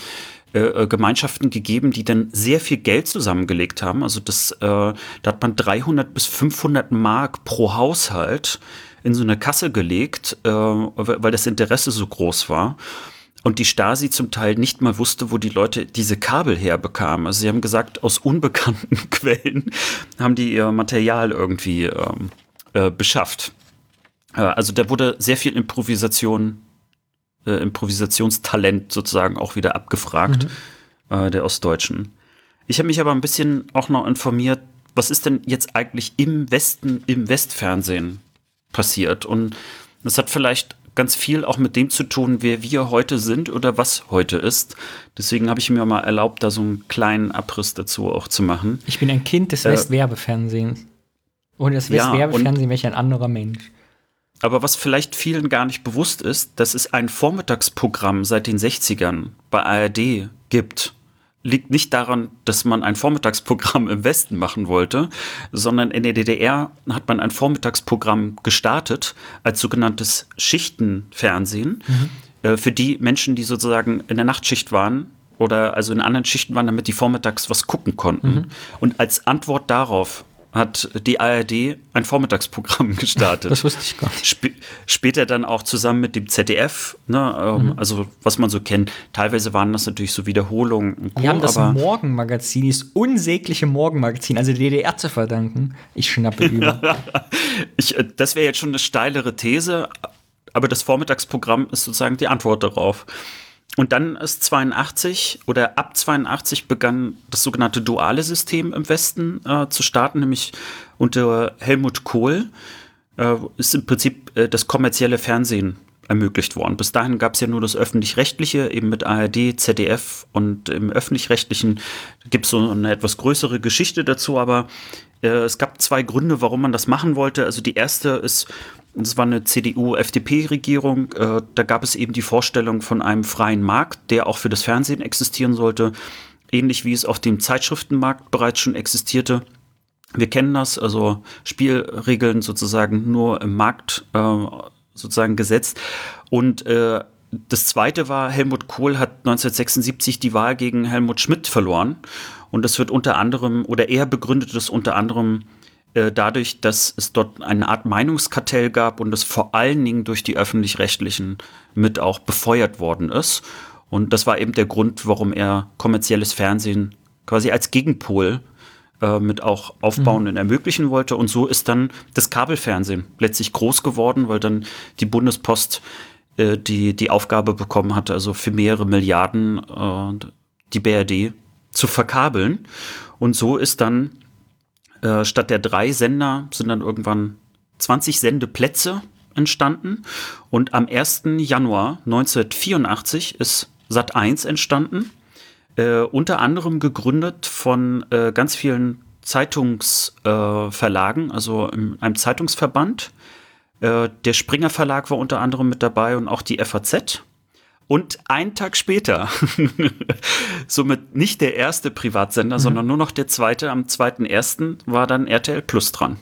äh, äh, Gemeinschaften gegeben, die dann sehr viel Geld zusammengelegt haben. Also das, äh, da hat man 300 bis 500 Mark pro Haushalt in so eine Kasse gelegt, äh, weil das Interesse so groß war. Und die Stasi zum Teil nicht mal wusste, wo die Leute diese Kabel herbekamen. Also sie haben gesagt, aus unbekannten Quellen haben die ihr Material irgendwie ähm, äh, beschafft. Äh, also da wurde sehr viel Improvisation, äh, Improvisationstalent sozusagen auch wieder abgefragt mhm. äh, der Ostdeutschen. Ich habe mich aber ein bisschen auch noch informiert, was ist denn jetzt eigentlich im Westen, im Westfernsehen passiert? Und das hat vielleicht ganz viel auch mit dem zu tun, wer wir heute sind oder was heute ist. Deswegen habe ich mir mal erlaubt, da so einen kleinen Abriss dazu auch zu machen. Ich bin ein Kind des äh, Westwerbefernsehens. Ohne das Westwerbefernsehen ja, wäre ich ein anderer Mensch. Aber was vielleicht vielen gar nicht bewusst ist, dass es ein Vormittagsprogramm seit den 60ern bei ARD gibt. Liegt nicht daran, dass man ein Vormittagsprogramm im Westen machen wollte, sondern in der DDR hat man ein Vormittagsprogramm gestartet als sogenanntes Schichtenfernsehen mhm. äh, für die Menschen, die sozusagen in der Nachtschicht waren oder also in anderen Schichten waren, damit die vormittags was gucken konnten. Mhm. Und als Antwort darauf hat die ARD ein Vormittagsprogramm gestartet. Das wusste ich gar nicht. Sp später dann auch zusammen mit dem ZDF, ne, ähm, mhm. also was man so kennt. Teilweise waren das natürlich so Wiederholungen. Die haben das Morgenmagazin, dieses unsägliche Morgenmagazin, also DDR zu verdanken. Ich schnappe über. ich, äh, das wäre jetzt schon eine steilere These, aber das Vormittagsprogramm ist sozusagen die Antwort darauf. Und dann ist 82 oder ab 82 begann das sogenannte duale System im Westen äh, zu starten, nämlich unter Helmut Kohl äh, ist im Prinzip äh, das kommerzielle Fernsehen ermöglicht worden. Bis dahin gab es ja nur das öffentlich-rechtliche, eben mit ARD, ZDF und im öffentlich-rechtlichen gibt es so eine etwas größere Geschichte dazu, aber äh, es gab zwei Gründe, warum man das machen wollte. Also die erste ist, es war eine CDU-FDP-Regierung. Äh, da gab es eben die Vorstellung von einem freien Markt, der auch für das Fernsehen existieren sollte, ähnlich wie es auf dem Zeitschriftenmarkt bereits schon existierte. Wir kennen das, also Spielregeln sozusagen nur im Markt äh, sozusagen gesetzt. Und äh, das zweite war, Helmut Kohl hat 1976 die Wahl gegen Helmut Schmidt verloren. Und das wird unter anderem, oder er begründet es unter anderem dadurch, dass es dort eine Art Meinungskartell gab und es vor allen Dingen durch die öffentlich-rechtlichen mit auch befeuert worden ist. Und das war eben der Grund, warum er kommerzielles Fernsehen quasi als Gegenpol äh, mit auch aufbauen mhm. und ermöglichen wollte. Und so ist dann das Kabelfernsehen letztlich groß geworden, weil dann die Bundespost äh, die, die Aufgabe bekommen hatte, also für mehrere Milliarden äh, die BRD zu verkabeln. Und so ist dann äh, statt der drei Sender sind dann irgendwann 20 Sendeplätze entstanden. Und am 1. Januar 1984 ist Sat 1 entstanden. Äh, unter anderem gegründet von äh, ganz vielen Zeitungsverlagen, äh, also in einem Zeitungsverband. Äh, der Springer Verlag war unter anderem mit dabei und auch die FAZ. Und einen Tag später, somit nicht der erste Privatsender, mhm. sondern nur noch der zweite, am 2.1. war dann RTL Plus dran.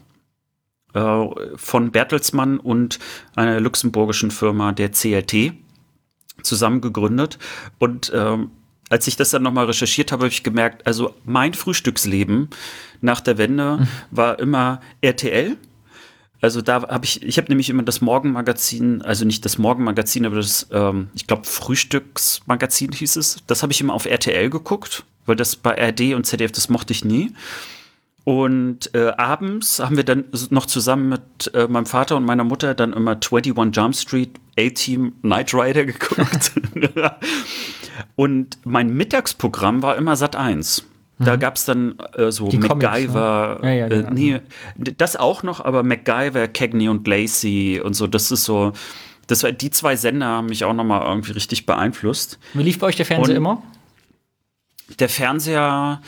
Äh, von Bertelsmann und einer luxemburgischen Firma, der CLT, zusammen gegründet. Und ähm, als ich das dann nochmal recherchiert habe, habe ich gemerkt, also mein Frühstücksleben nach der Wende mhm. war immer RTL also da habe ich, ich habe nämlich immer das Morgenmagazin, also nicht das Morgenmagazin, aber das, ähm, ich glaube, Frühstücksmagazin hieß es. Das habe ich immer auf RTL geguckt, weil das bei RD und ZDF, das mochte ich nie. Und äh, abends haben wir dann noch zusammen mit äh, meinem Vater und meiner Mutter dann immer 21 Jump Street, A-Team, Night Rider geguckt. und mein Mittagsprogramm war immer Sat 1. Da mhm. gab es dann äh, so Die MacGyver, Comics, ne? ja, ja, genau. äh, nee, das auch noch, aber MacGyver, Cagney und Lacey und so, das ist so, das war, die zwei Sender haben mich auch nochmal irgendwie richtig beeinflusst. Wie lief bei euch der Fernseher und immer? Der Fernseher,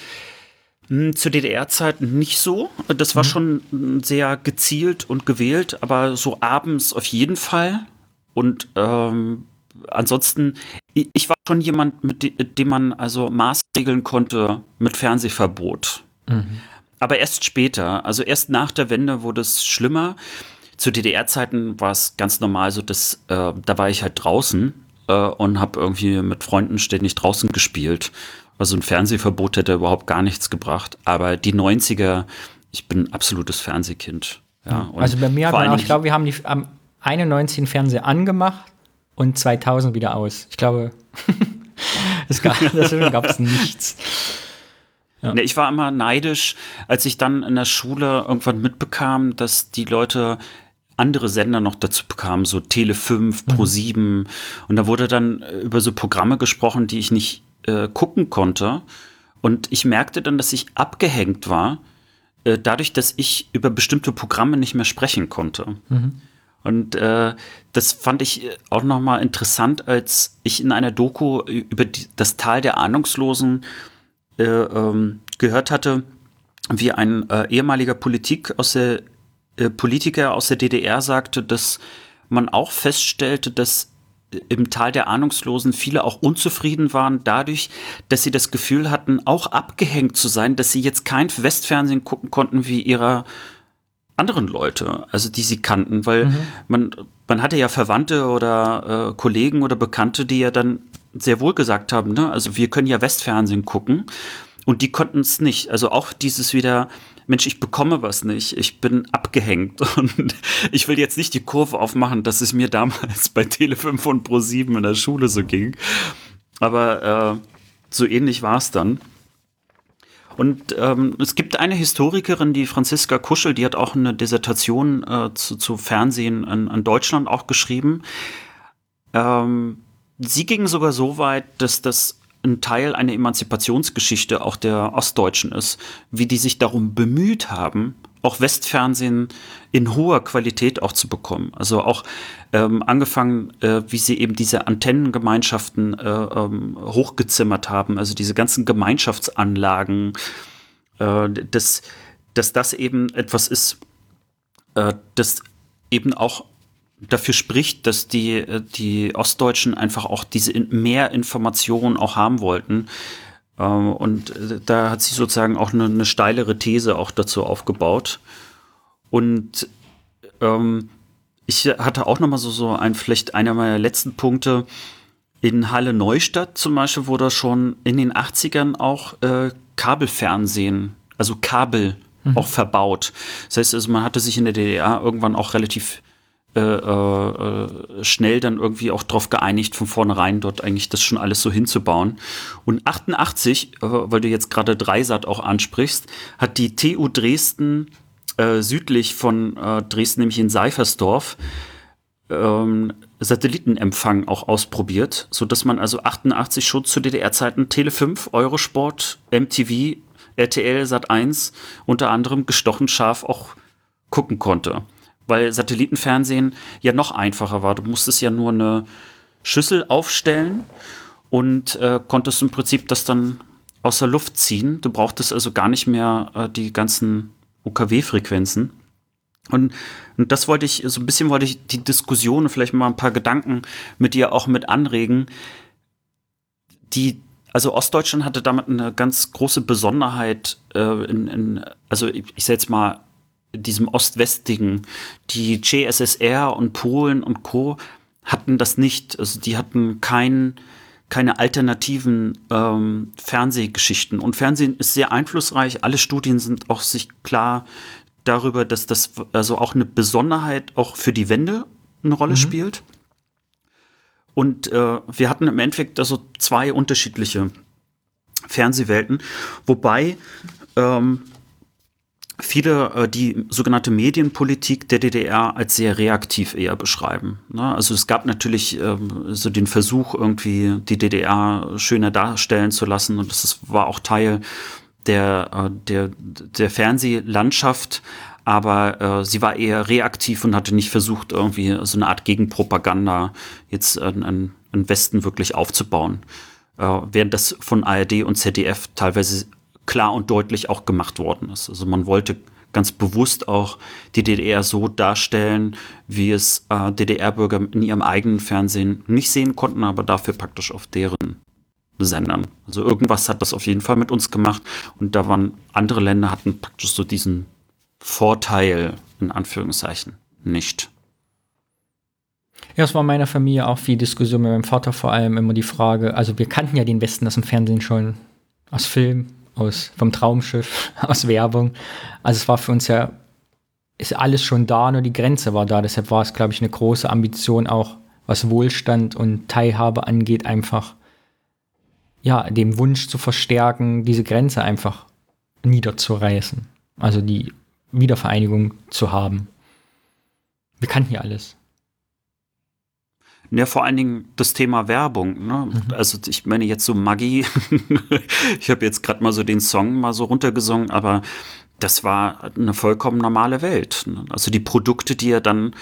Hm, zu DDR-Zeiten nicht so. Das war mhm. schon sehr gezielt und gewählt, aber so abends auf jeden Fall. Und ähm, ansonsten, ich war schon jemand, mit dem man also maßregeln konnte mit Fernsehverbot. Mhm. Aber erst später, also erst nach der Wende wurde es schlimmer. Zu DDR-Zeiten war es ganz normal so, dass äh, da war ich halt draußen äh, und habe irgendwie mit Freunden ständig draußen gespielt. Also ein Fernsehverbot hätte überhaupt gar nichts gebracht. Aber die 90er, ich bin absolutes Fernsehkind. Ja, also bei mir hat man auch, ich glaube, wir haben die am 91 den Fernseher angemacht und 2000 wieder aus. Ich glaube, es gab, deswegen gab es nichts. Ja. Nee, ich war immer neidisch, als ich dann in der Schule irgendwann mitbekam, dass die Leute andere Sender noch dazu bekamen, so Tele 5, Pro 7. Mhm. Und da wurde dann über so Programme gesprochen, die ich nicht äh, gucken konnte. Und ich merkte dann, dass ich abgehängt war, äh, dadurch, dass ich über bestimmte Programme nicht mehr sprechen konnte. Mhm. Und äh, das fand ich auch nochmal interessant, als ich in einer Doku über die, das Tal der Ahnungslosen äh, ähm, gehört hatte, wie ein äh, ehemaliger Politik aus der, äh, Politiker aus der DDR sagte, dass man auch feststellte, dass im Tal der Ahnungslosen viele auch unzufrieden waren dadurch, dass sie das Gefühl hatten, auch abgehängt zu sein, dass sie jetzt kein Westfernsehen gucken konnten wie ihrer anderen Leute, also die sie kannten, weil mhm. man, man hatte ja Verwandte oder äh, Kollegen oder Bekannte, die ja dann sehr wohl gesagt haben, ne, also wir können ja Westfernsehen gucken und die konnten es nicht. Also auch dieses wieder, Mensch, ich bekomme was nicht, ich bin abgehängt und ich will jetzt nicht die Kurve aufmachen, dass es mir damals bei Tele5 und Pro7 in der Schule so ging. Aber äh, so ähnlich war es dann. Und ähm, es gibt eine Historikerin, die Franziska Kuschel, die hat auch eine Dissertation äh, zu, zu, Fernsehen in, in, Deutschland auch geschrieben. Ähm, sie ging sogar so weit, dass das ein Teil einer Emanzipationsgeschichte auch der Ostdeutschen ist, wie die sich darum bemüht haben, auch Westfernsehen in hoher Qualität auch zu bekommen. Also auch ähm, angefangen, äh, wie sie eben diese Antennengemeinschaften äh, ähm, hochgezimmert haben, also diese ganzen Gemeinschaftsanlagen, äh, dass, dass das eben etwas ist, äh, das eben auch dafür spricht, dass die, äh, die Ostdeutschen einfach auch diese mehr Informationen auch haben wollten. Ähm, und äh, da hat sich sozusagen auch eine, eine steilere These auch dazu aufgebaut. Und ähm, ich hatte auch noch mal so, so ein, vielleicht einer meiner letzten Punkte. In Halle Neustadt zum Beispiel wurde schon in den 80ern auch äh, Kabelfernsehen, also Kabel mhm. auch verbaut. Das heißt also, man hatte sich in der DDR irgendwann auch relativ äh, äh, schnell dann irgendwie auch darauf geeinigt, von vornherein dort eigentlich das schon alles so hinzubauen. Und 88, äh, weil du jetzt gerade Dreisat auch ansprichst, hat die TU Dresden äh, südlich von äh, Dresden, nämlich in Seifersdorf, ähm, Satellitenempfang auch ausprobiert, so dass man also 88 schon zu DDR-Zeiten Tele 5, Eurosport, MTV, RTL, Sat 1 unter anderem gestochen scharf auch gucken konnte weil Satellitenfernsehen ja noch einfacher war. Du musstest ja nur eine Schüssel aufstellen und äh, konntest im Prinzip das dann aus der Luft ziehen. Du brauchtest also gar nicht mehr äh, die ganzen UKW-Frequenzen. Und, und das wollte ich, so ein bisschen wollte ich die Diskussion und vielleicht mal ein paar Gedanken mit dir auch mit anregen. Die, also Ostdeutschland hatte damit eine ganz große Besonderheit äh, in, in, also ich, ich sage jetzt mal diesem Ost-West-Ding. Die CSSR und Polen und Co. hatten das nicht. Also die hatten kein, keine alternativen ähm, Fernsehgeschichten. Und Fernsehen ist sehr einflussreich. Alle Studien sind auch sich klar darüber, dass das also auch eine Besonderheit auch für die Wende eine Rolle mhm. spielt. Und äh, wir hatten im Endeffekt also zwei unterschiedliche Fernsehwelten, wobei ähm, viele äh, die sogenannte Medienpolitik der DDR als sehr reaktiv eher beschreiben. Ne? Also es gab natürlich ähm, so den Versuch, irgendwie die DDR schöner darstellen zu lassen und das ist, war auch Teil der, äh, der, der Fernsehlandschaft, aber äh, sie war eher reaktiv und hatte nicht versucht, irgendwie so eine Art Gegenpropaganda jetzt an, Westen wirklich aufzubauen. Äh, während das von ARD und ZDF teilweise klar und deutlich auch gemacht worden ist. Also man wollte ganz bewusst auch die DDR so darstellen, wie es äh, DDR-Bürger in ihrem eigenen Fernsehen nicht sehen konnten, aber dafür praktisch auf deren Sendern. Also irgendwas hat das auf jeden Fall mit uns gemacht und da waren andere Länder hatten praktisch so diesen Vorteil in Anführungszeichen nicht. Ja, es war in meiner Familie auch viel Diskussion mit meinem Vater vor allem immer die Frage, also wir kannten ja den Westen aus dem Fernsehen schon, aus Film, aus vom Traumschiff, aus Werbung. Also es war für uns ja, ist alles schon da, nur die Grenze war da. Deshalb war es, glaube ich, eine große Ambition auch, was Wohlstand und Teilhabe angeht, einfach ja, dem Wunsch zu verstärken, diese Grenze einfach niederzureißen. Also die Wiedervereinigung zu haben. Wir kannten ja alles. Ja, vor allen Dingen das Thema Werbung. Ne? Mhm. Also ich meine jetzt so Maggi. ich habe jetzt gerade mal so den Song mal so runtergesungen, aber das war eine vollkommen normale Welt. Ne? Also die Produkte, die er dann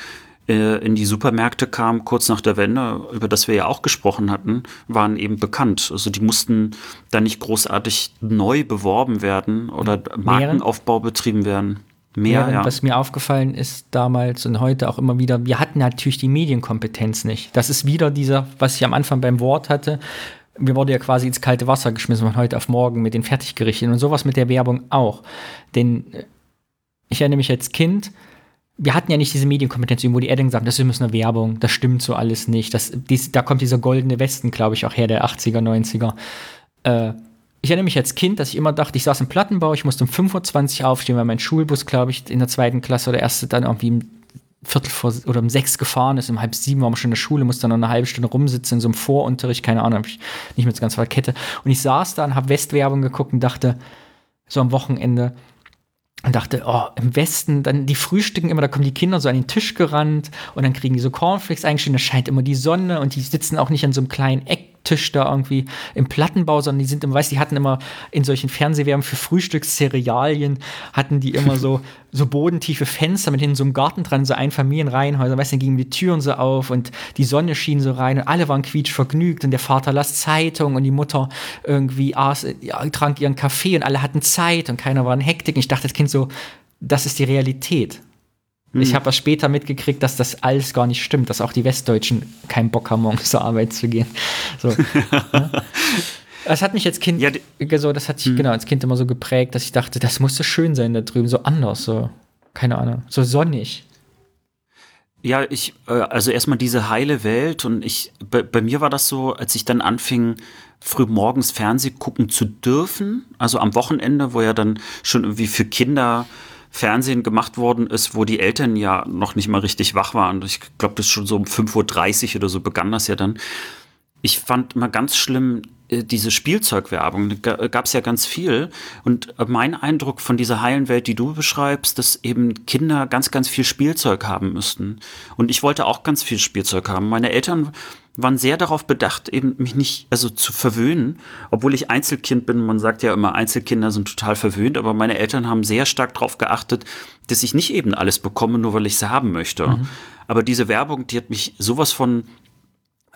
äh, in die Supermärkte kamen, kurz nach der Wende, über das wir ja auch gesprochen hatten, waren eben bekannt. Also die mussten da nicht großartig neu beworben werden oder Markenaufbau betrieben werden. Mehr, ja. Was mir aufgefallen ist damals und heute auch immer wieder, wir hatten natürlich die Medienkompetenz nicht. Das ist wieder dieser, was ich am Anfang beim Wort hatte. Wir wurden ja quasi ins kalte Wasser geschmissen von heute auf morgen mit den Fertiggerichten und sowas mit der Werbung auch. Denn äh, ich erinnere mich als Kind, wir hatten ja nicht diese Medienkompetenz, wo die Eltern gesagt das ist eine Werbung, das stimmt so alles nicht. Das, dies, da kommt dieser goldene Westen, glaube ich, auch her, der 80er, 90er. Äh, ich erinnere mich als Kind, dass ich immer dachte, ich saß im Plattenbau, ich musste um 5.20 Uhr aufstehen, weil mein Schulbus, glaube ich, in der zweiten Klasse oder erste dann irgendwie um Viertel vor oder um sechs gefahren ist, um halb sieben war man schon in der Schule, musste dann noch eine halbe Stunde rumsitzen in so einem Vorunterricht, keine Ahnung, habe ich nicht mit ganz Kette. Und ich saß da und habe Westwerbung geguckt und dachte, so am Wochenende, und dachte, oh, im Westen, dann die frühstücken immer, da kommen die Kinder so an den Tisch gerannt und dann kriegen die so Cornflakes eingeschrieben, da scheint immer die Sonne und die sitzen auch nicht an so einem kleinen Eck Tisch da irgendwie im Plattenbau, sondern die sind immer, weißt die hatten immer in solchen Fernsehwerben für Frühstückscerealien, hatten die immer so, so bodentiefe Fenster mit in so einem Garten dran, so Einfamilienreihenhäuser, weißt du, dann gingen die Türen so auf und die Sonne schien so rein und alle waren quietsch vergnügt und der Vater las Zeitung und die Mutter irgendwie aß, trank ihren Kaffee und alle hatten Zeit und keiner war in Hektik. Und ich dachte, das Kind so, das ist die Realität. Hm. Ich habe was später mitgekriegt, dass das alles gar nicht stimmt, dass auch die Westdeutschen keinen Bock haben, morgens zur Arbeit zu gehen. So, ja. Das hat mich als Kind ja, so, das hat sich hm. genau als Kind immer so geprägt, dass ich dachte, das muss so schön sein da drüben, so anders, so keine Ahnung, so sonnig. Ja, ich, äh, also erstmal diese heile Welt und ich, bei, bei, mir war das so, als ich dann anfing, früh morgens Fernsehen gucken zu dürfen, also am Wochenende, wo ja dann schon irgendwie für Kinder Fernsehen gemacht worden ist, wo die Eltern ja noch nicht mal richtig wach waren. Ich glaube, das ist schon so um 5.30 Uhr oder so begann das ja dann. Ich fand mal ganz schlimm äh, diese Spielzeugwerbung. Da gab es ja ganz viel. Und mein Eindruck von dieser heilen Welt, die du beschreibst, dass eben Kinder ganz, ganz viel Spielzeug haben müssten. Und ich wollte auch ganz viel Spielzeug haben. Meine Eltern waren sehr darauf bedacht, eben mich nicht, also zu verwöhnen, obwohl ich Einzelkind bin. Man sagt ja immer, Einzelkinder sind total verwöhnt, aber meine Eltern haben sehr stark darauf geachtet, dass ich nicht eben alles bekomme, nur weil ich sie haben möchte. Mhm. Aber diese Werbung, die hat mich sowas von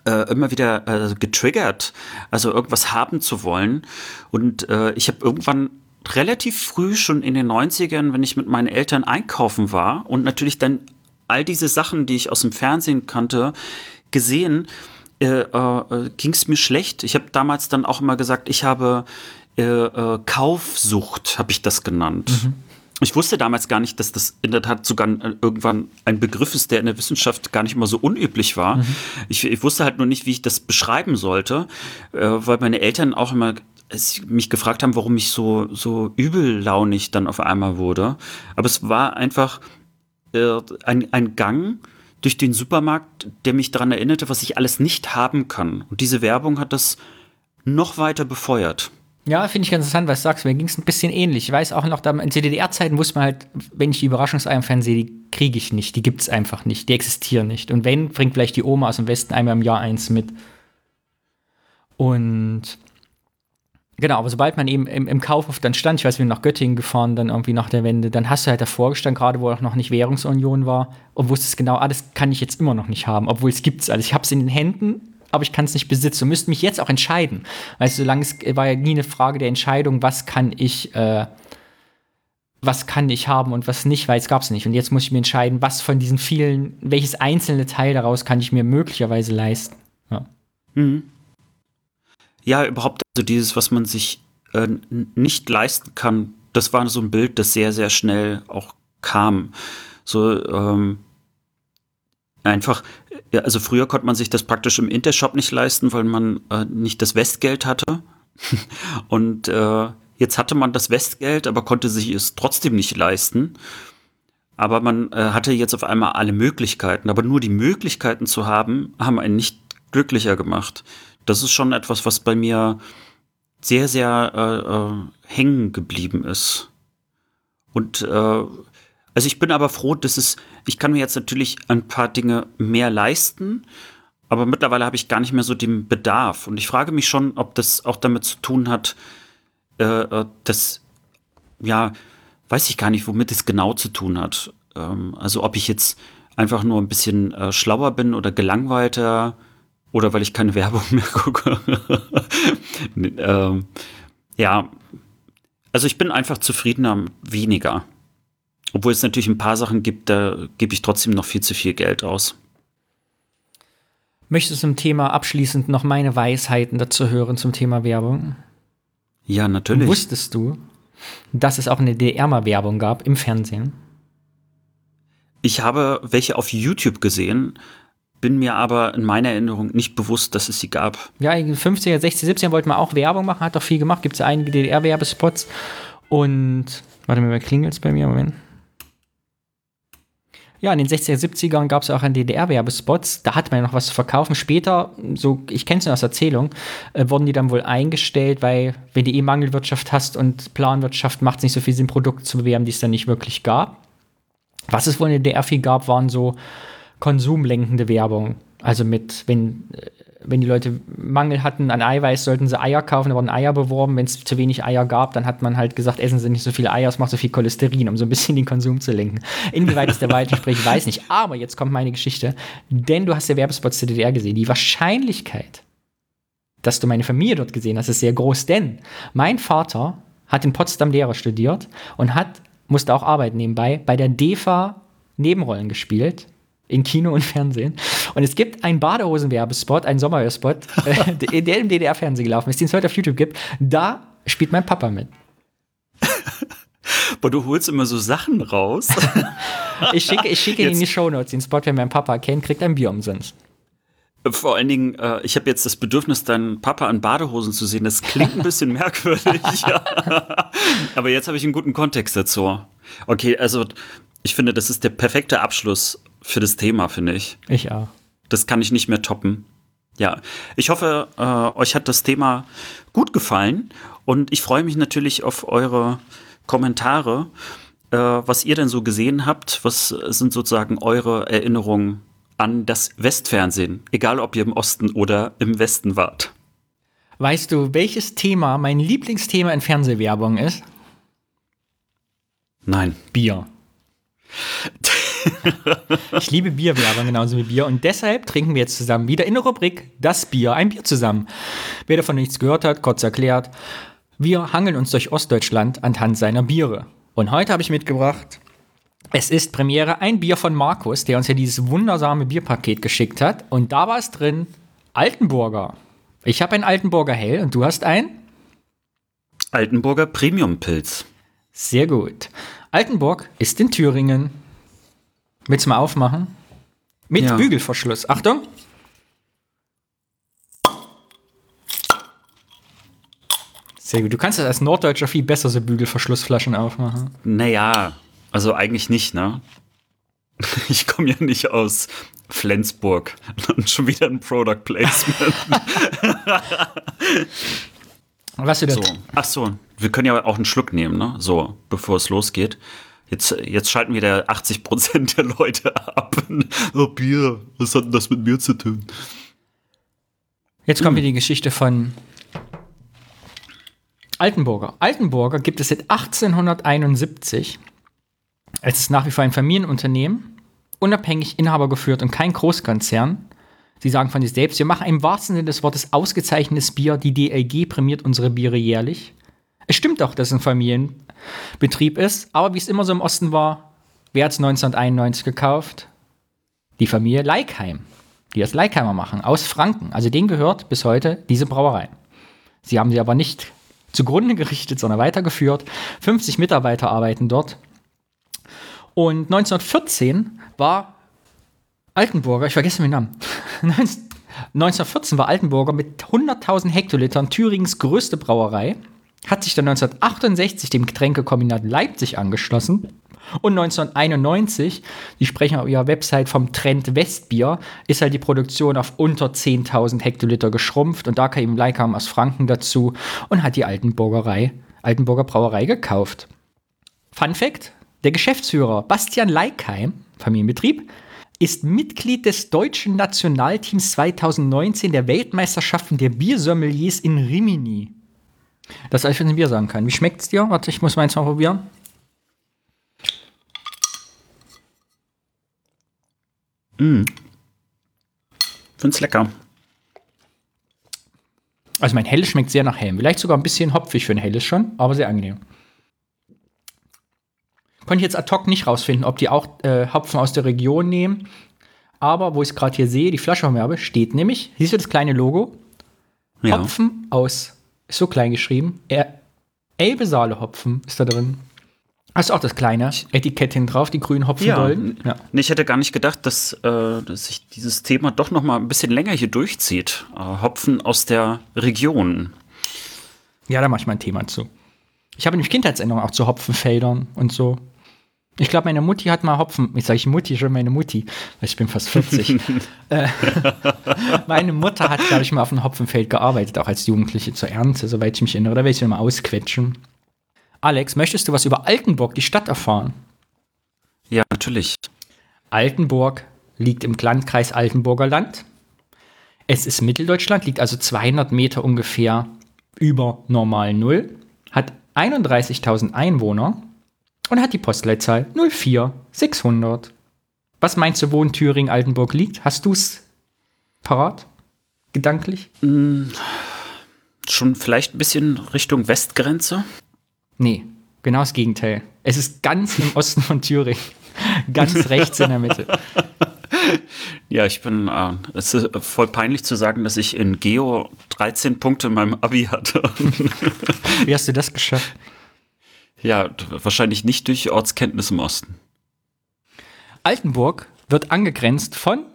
äh, immer wieder äh, getriggert, also irgendwas haben zu wollen. Und äh, ich habe irgendwann relativ früh, schon in den 90ern, wenn ich mit meinen Eltern einkaufen war und natürlich dann all diese Sachen, die ich aus dem Fernsehen kannte, gesehen, äh, äh, ging es mir schlecht. Ich habe damals dann auch immer gesagt, ich habe äh, äh Kaufsucht, habe ich das genannt. Mhm. Ich wusste damals gar nicht, dass das in der Tat sogar irgendwann ein Begriff ist, der in der Wissenschaft gar nicht mal so unüblich war. Mhm. Ich, ich, wusste halt nur nicht, wie ich das beschreiben sollte, äh, weil meine Eltern auch immer mich gefragt haben, warum ich so, so übellaunig dann auf einmal wurde. Aber es war einfach äh, ein, ein Gang, durch den Supermarkt, der mich daran erinnerte, was ich alles nicht haben kann. Und diese Werbung hat das noch weiter befeuert. Ja, finde ich ganz interessant, was du sagst. Mir ging es ein bisschen ähnlich. Ich weiß auch noch, in DDR-Zeiten wusste man halt, wenn ich die Überraschungseier im Fernsehen, die kriege ich nicht. Die gibt es einfach nicht. Die existieren nicht. Und wenn, bringt vielleicht die Oma aus dem Westen einmal im Jahr eins mit. Und Genau, aber sobald man eben im, im Kaufhof dann stand, ich weiß, wir sind nach Göttingen gefahren, dann irgendwie nach der Wende, dann hast du halt davor gestanden, gerade wo auch noch nicht Währungsunion war, und wusstest genau, ah, das kann ich jetzt immer noch nicht haben, obwohl es gibt es alles. Ich habe es in den Händen, aber ich kann es nicht besitzen. Du müsst mich jetzt auch entscheiden. Weißt du, solange es war ja nie eine Frage der Entscheidung, was kann ich, äh, was kann ich haben und was nicht, weil es gab es nicht. Und jetzt muss ich mir entscheiden, was von diesen vielen, welches einzelne Teil daraus kann ich mir möglicherweise leisten. Ja, mhm. Ja überhaupt, also dieses, was man sich äh, nicht leisten kann, das war so ein Bild, das sehr, sehr schnell auch kam. So, ähm, einfach, also früher konnte man sich das praktisch im Intershop nicht leisten, weil man äh, nicht das Westgeld hatte. Und äh, jetzt hatte man das Westgeld, aber konnte sich es trotzdem nicht leisten. Aber man äh, hatte jetzt auf einmal alle Möglichkeiten. Aber nur die Möglichkeiten zu haben, haben einen nicht glücklicher gemacht. Das ist schon etwas, was bei mir sehr, sehr äh, äh, hängen geblieben ist. Und äh, also ich bin aber froh, dass es, ich kann mir jetzt natürlich ein paar Dinge mehr leisten, aber mittlerweile habe ich gar nicht mehr so den Bedarf. Und ich frage mich schon, ob das auch damit zu tun hat, äh, äh dass, ja, weiß ich gar nicht, womit es genau zu tun hat. Ähm, also ob ich jetzt einfach nur ein bisschen äh, schlauer bin oder gelangweilter oder weil ich keine Werbung mehr gucke. ähm, ja, also ich bin einfach zufriedener weniger. Obwohl es natürlich ein paar Sachen gibt, da gebe ich trotzdem noch viel zu viel Geld aus. Möchtest du zum Thema abschließend noch meine Weisheiten dazu hören zum Thema Werbung? Ja, natürlich. Wusstest du, dass es auch eine DDR-Werbung gab im Fernsehen? Ich habe welche auf YouTube gesehen, bin mir aber in meiner Erinnerung nicht bewusst, dass es sie gab. Ja, in den 50er, 60er, 70er wollte man auch Werbung machen, hat doch viel gemacht. Gibt es einige DDR-Werbespots. Und, warte mal, wer klingelt es bei mir? Moment. Ja, in den 60er, 70ern gab es auch einen DDR-Werbespots. Da hatte man ja noch was zu verkaufen. Später, so ich kenne es nur aus Erzählung, äh, wurden die dann wohl eingestellt, weil wenn du eh Mangelwirtschaft hast und Planwirtschaft, macht es nicht so viel Sinn, Produkte zu bewerben, die es dann nicht wirklich gab. Was es wohl in der DDR viel gab, waren so konsumlenkende Werbung. Also mit, wenn, wenn die Leute Mangel hatten an Eiweiß, sollten sie Eier kaufen, da wurden Eier beworben. Wenn es zu wenig Eier gab, dann hat man halt gesagt, essen Sie nicht so viele Eier, es macht so viel Cholesterin, um so ein bisschen den Konsum zu lenken. Inwieweit ist der Wahrheit entspricht, weiß nicht. Aber jetzt kommt meine Geschichte. Denn du hast ja Werbespots der DDR gesehen. Die Wahrscheinlichkeit, dass du meine Familie dort gesehen hast, ist sehr groß. Denn mein Vater hat in Potsdam Lehrer studiert und hat, musste auch arbeiten nebenbei, bei der DEFA Nebenrollen gespielt in Kino und Fernsehen. Und es gibt einen Badehosen-Werbespot, einen Sommerwerbespot, äh, der im DDR-Fernsehen gelaufen ist, den es heute auf YouTube gibt. Da spielt mein Papa mit. Boah, du holst immer so Sachen raus. ich schicke, ich schicke ihn in die Shownotes. Den Spot, wer meinen Papa kennt, kriegt ein Bier umsonst. Vor allen Dingen, äh, ich habe jetzt das Bedürfnis, deinen Papa in Badehosen zu sehen. Das klingt ein bisschen merkwürdig. ja. Aber jetzt habe ich einen guten Kontext dazu. Okay, also ich finde, das ist der perfekte Abschluss für das Thema, finde ich. Ich auch. Das kann ich nicht mehr toppen. Ja, ich hoffe, äh, euch hat das Thema gut gefallen und ich freue mich natürlich auf eure Kommentare, äh, was ihr denn so gesehen habt. Was sind sozusagen eure Erinnerungen an das Westfernsehen, egal ob ihr im Osten oder im Westen wart? Weißt du, welches Thema mein Lieblingsthema in Fernsehwerbung ist? Nein. Bier. Ich liebe Bierwerbung genauso wie Bier und deshalb trinken wir jetzt zusammen wieder in der Rubrik Das Bier, ein Bier zusammen. Wer davon nichts gehört hat, kurz erklärt, wir hangeln uns durch Ostdeutschland anhand seiner Biere. Und heute habe ich mitgebracht, es ist Premiere ein Bier von Markus, der uns ja dieses wundersame Bierpaket geschickt hat. Und da war es drin Altenburger. Ich habe ein Altenburger Hell und du hast ein? Altenburger Premium Pilz. Sehr gut. Altenburg ist in Thüringen. Willst du mal aufmachen? Mit ja. Bügelverschluss. Achtung. Sehr gut. Du kannst das als Norddeutscher viel besser so Bügelverschlussflaschen aufmachen. Naja, also eigentlich nicht, ne? Ich komme ja nicht aus Flensburg und schon wieder ein Product Placement. Was du da so. Ach so, wir können ja auch einen Schluck nehmen, ne? So, bevor es losgeht. Jetzt, jetzt schalten wieder 80 Prozent der Leute ab. Oh, Bier, was hat denn das mit mir zu tun? Jetzt kommt hm. die Geschichte von Altenburger. Altenburger gibt es seit 1871. Es ist nach wie vor ein Familienunternehmen, unabhängig Inhaber geführt und kein Großkonzern. Sie sagen von sich selbst, wir machen im wahrsten Sinne des Wortes ausgezeichnetes Bier. Die DLG prämiert unsere Biere jährlich. Es stimmt auch, dass es ein Familienbetrieb ist, aber wie es immer so im Osten war, wer hat es 1991 gekauft? Die Familie Leikheim, die das Leikheimer machen, aus Franken. Also denen gehört bis heute diese Brauerei. Sie haben sie aber nicht zugrunde gerichtet, sondern weitergeführt. 50 Mitarbeiter arbeiten dort. Und 1914 war Altenburger, ich vergesse den Namen, 1914 war Altenburger mit 100.000 Hektolitern Thüringens größte Brauerei, hat sich dann 1968 dem Getränkekombinat Leipzig angeschlossen und 1991, die sprechen auf ihrer Website vom Trend Westbier, ist halt die Produktion auf unter 10.000 Hektoliter geschrumpft und da kam Leikam aus Franken dazu und hat die Altenburgerei, Altenburger Brauerei gekauft. Fun Fact: Der Geschäftsführer Bastian Leikheim, Familienbetrieb, ist Mitglied des deutschen Nationalteams 2019 der Weltmeisterschaften der Biersommeliers in Rimini. Das ich für ein Bier sagen kann. Wie schmeckt's dir? Warte, ich muss meins mal probieren. Mm. Find's lecker. Also mein Helles schmeckt sehr nach Helm. Vielleicht sogar ein bisschen hopfig für ein Helles schon, aber sehr angenehm. Konnte ich jetzt ad hoc nicht rausfinden, ob die auch äh, Hopfen aus der Region nehmen. Aber wo ich es gerade hier sehe, die Flasche vom Werbe, steht nämlich, siehst du das kleine Logo? Ja. Hopfen aus, ist so klein geschrieben. Er, Elbe Saale Hopfen ist da drin. Hast du auch das kleine Etikett hin drauf, die grünen Hopfendolden? Ja. Nee, ich hätte gar nicht gedacht, dass, äh, dass sich dieses Thema doch noch mal ein bisschen länger hier durchzieht. Äh, Hopfen aus der Region. Ja, da mache ich mal ein Thema zu. Ich habe nämlich Kindheitserinnerungen auch zu Hopfenfeldern und so. Ich glaube, meine Mutti hat mal Hopfen. Ich sage Mutti schon meine Mutti, weil ich bin fast 40. äh, meine Mutter hat, glaube ich, mal auf einem Hopfenfeld gearbeitet, auch als Jugendliche zur Ernte, soweit ich mich erinnere. Da werde ich sie mal ausquetschen. Alex, möchtest du was über Altenburg, die Stadt, erfahren? Ja, natürlich. Altenburg liegt im Landkreis Altenburger Land. Es ist Mitteldeutschland, liegt also 200 Meter ungefähr über normal Null, hat 31.000 Einwohner und hat die Postleitzahl 04600. Was meinst du, wo in Thüringen Altenburg liegt? Hast du es parat? Gedanklich? Mm, schon vielleicht ein bisschen Richtung Westgrenze? Nee, genau das Gegenteil. Es ist ganz im Osten von Thüringen. Ganz rechts in der Mitte. Ja, ich bin, äh, es ist voll peinlich zu sagen, dass ich in Geo 13 Punkte in meinem Abi hatte. Wie hast du das geschafft? Ja, wahrscheinlich nicht durch Ortskenntnis im Osten. Altenburg wird angegrenzt von,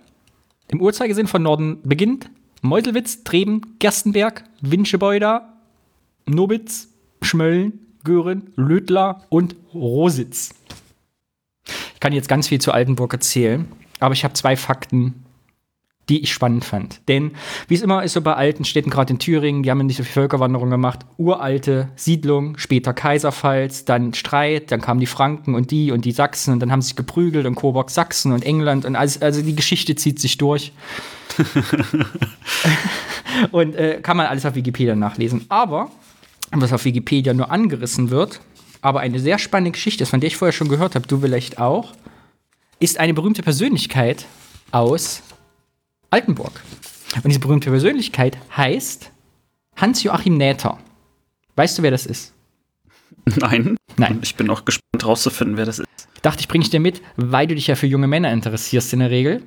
im Uhrzeigersinn von Norden beginnt, Meuselwitz, Treben, Gerstenberg, Winschebeuder, Nobitz, Schmölln, Göhren, Lödler und Rositz. Ich kann jetzt ganz viel zu Altenburg erzählen, aber ich habe zwei Fakten, die ich spannend fand. Denn wie es immer ist so bei alten Städten, gerade in Thüringen, die haben nicht so viel Völkerwanderung gemacht, uralte Siedlung, später Kaiserpfalz, dann Streit, dann kamen die Franken und die und die Sachsen und dann haben sie sich geprügelt und Coburg Sachsen und England und also, also die Geschichte zieht sich durch. und äh, kann man alles auf Wikipedia nachlesen. Aber, was auf Wikipedia nur angerissen wird, aber eine sehr spannende Geschichte ist, von der ich vorher schon gehört habe, du vielleicht auch, ist eine berühmte Persönlichkeit aus Altenburg. Und diese berühmte Persönlichkeit heißt Hans-Joachim Näther. Weißt du, wer das ist? Nein. Nein. Ich bin auch gespannt rauszufinden, wer das ist. Ich dachte, ich bringe dich dir mit, weil du dich ja für junge Männer interessierst in der Regel.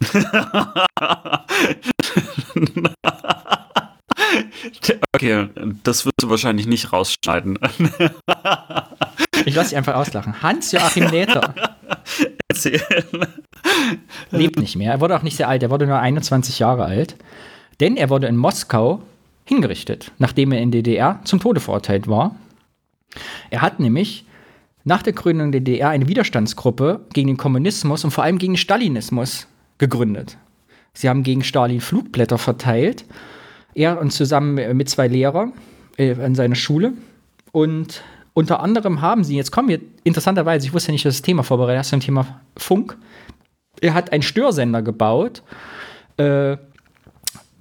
okay, das wirst du wahrscheinlich nicht rausschneiden. ich lasse dich einfach auslachen. Hans-Joachim Näther. Erzähl. Lebt nicht mehr. Er wurde auch nicht sehr alt. Er wurde nur 21 Jahre alt. Denn er wurde in Moskau hingerichtet, nachdem er in DDR zum Tode verurteilt war. Er hat nämlich nach der Gründung der DDR eine Widerstandsgruppe gegen den Kommunismus und vor allem gegen den Stalinismus gegründet. Sie haben gegen Stalin Flugblätter verteilt. Er und zusammen mit zwei Lehrern äh, in seiner Schule. Und unter anderem haben sie, jetzt kommen wir interessanterweise, ich wusste nicht, dass das Thema vorbereitet hast, zum Thema Funk. Er hat einen Störsender gebaut äh,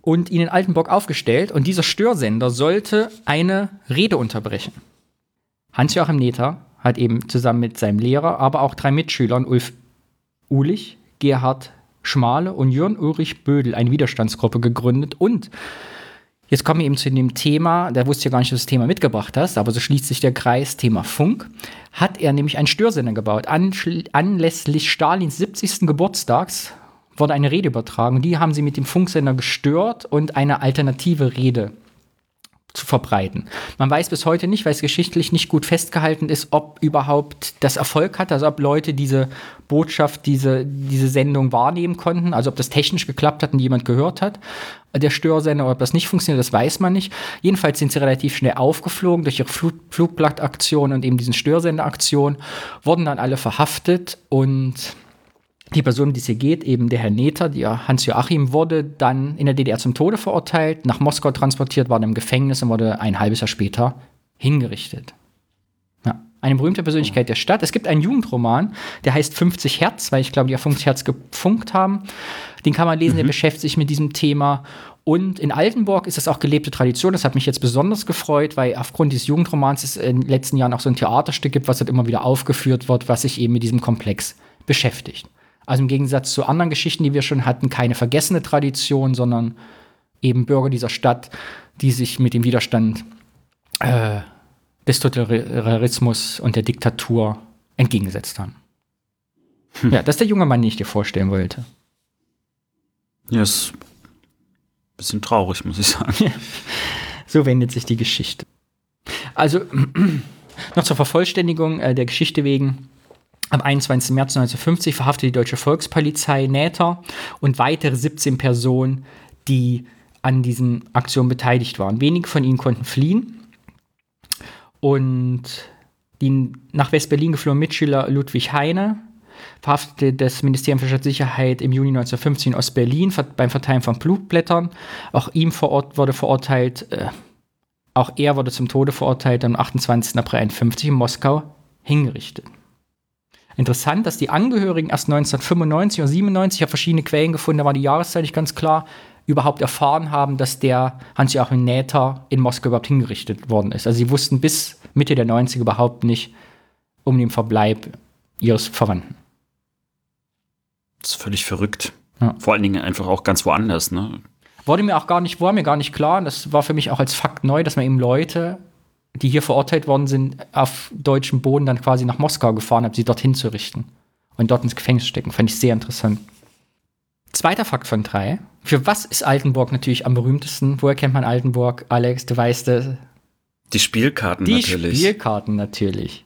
und ihn in Altenburg aufgestellt. Und dieser Störsender sollte eine Rede unterbrechen. Hans-Joachim Nether hat eben zusammen mit seinem Lehrer, aber auch drei Mitschülern, Ulf Ulich, Gerhard Schmale und Jörn Ulrich Bödel eine Widerstandsgruppe gegründet und Jetzt kommen wir eben zu dem Thema, da wusste ich ja gar nicht, dass du das Thema mitgebracht hast, aber so schließt sich der Kreis, Thema Funk. Hat er nämlich einen Störsender gebaut. anlässlich Stalins 70. Geburtstags wurde eine Rede übertragen. Die haben sie mit dem Funksender gestört und eine alternative Rede zu verbreiten. Man weiß bis heute nicht, weil es geschichtlich nicht gut festgehalten ist, ob überhaupt das Erfolg hat, also ob Leute diese Botschaft, diese, diese Sendung wahrnehmen konnten, also ob das technisch geklappt hat und jemand gehört hat, der Störsender, oder ob das nicht funktioniert, das weiß man nicht. Jedenfalls sind sie relativ schnell aufgeflogen durch ihre Flug Flugblattaktion und eben diesen Störsenderaktion, wurden dann alle verhaftet und die Person, um die es hier geht, eben der Herr Neter, der Hans-Joachim, wurde dann in der DDR zum Tode verurteilt, nach Moskau transportiert, war dann im Gefängnis und wurde ein halbes Jahr später hingerichtet. Ja, eine berühmte Persönlichkeit der Stadt. Es gibt einen Jugendroman, der heißt 50 Hertz, weil ich glaube, die ja 50 Hertz gefunkt haben. Den kann man lesen, mhm. der beschäftigt sich mit diesem Thema. Und in Altenburg ist das auch gelebte Tradition. Das hat mich jetzt besonders gefreut, weil aufgrund dieses Jugendromans es in den letzten Jahren auch so ein Theaterstück gibt, was halt immer wieder aufgeführt wird, was sich eben mit diesem Komplex beschäftigt. Also im Gegensatz zu anderen Geschichten, die wir schon hatten, keine vergessene Tradition, sondern eben Bürger dieser Stadt, die sich mit dem Widerstand äh, des Totalitarismus und der Diktatur entgegengesetzt haben. Hm. Ja, das ist der junge Mann, den ich dir vorstellen wollte. Ja, ist ein bisschen traurig, muss ich sagen. so wendet sich die Geschichte. Also, noch zur Vervollständigung äh, der Geschichte wegen. Am 21. März 1950 verhaftete die deutsche Volkspolizei Näter und weitere 17 Personen, die an diesen Aktionen beteiligt waren. Wenige von ihnen konnten fliehen. Und die nach West-Berlin geflohene Mitschüler Ludwig Heine verhaftete das Ministerium für Stadtsicherheit im Juni 1950 in Ostberlin beim Verteilen von Blutblättern. Auch ihm vor Ort wurde verurteilt, äh, auch er wurde zum Tode verurteilt am 28. April 1951 in Moskau hingerichtet. Interessant, dass die Angehörigen erst 1995 oder 97, ich habe verschiedene Quellen gefunden, da war die Jahreszeit nicht ganz klar, überhaupt erfahren haben, dass der Hans-Joachim Näther in Moskau überhaupt hingerichtet worden ist. Also sie wussten bis Mitte der 90er überhaupt nicht um den Verbleib ihres Verwandten. Das ist völlig verrückt. Ja. Vor allen Dingen einfach auch ganz woanders, ne? Wurde mir auch gar nicht, war mir gar nicht klar. Das war für mich auch als Fakt neu, dass man eben Leute die hier verurteilt worden sind, auf deutschem Boden dann quasi nach Moskau gefahren habe, sie dorthin zu richten und dort ins Gefängnis stecken. Fand ich sehr interessant. Zweiter Fakt von drei. Für was ist Altenburg natürlich am berühmtesten? Woher kennt man Altenburg? Alex, du weißt es. Die Spielkarten die natürlich. Die Spielkarten natürlich.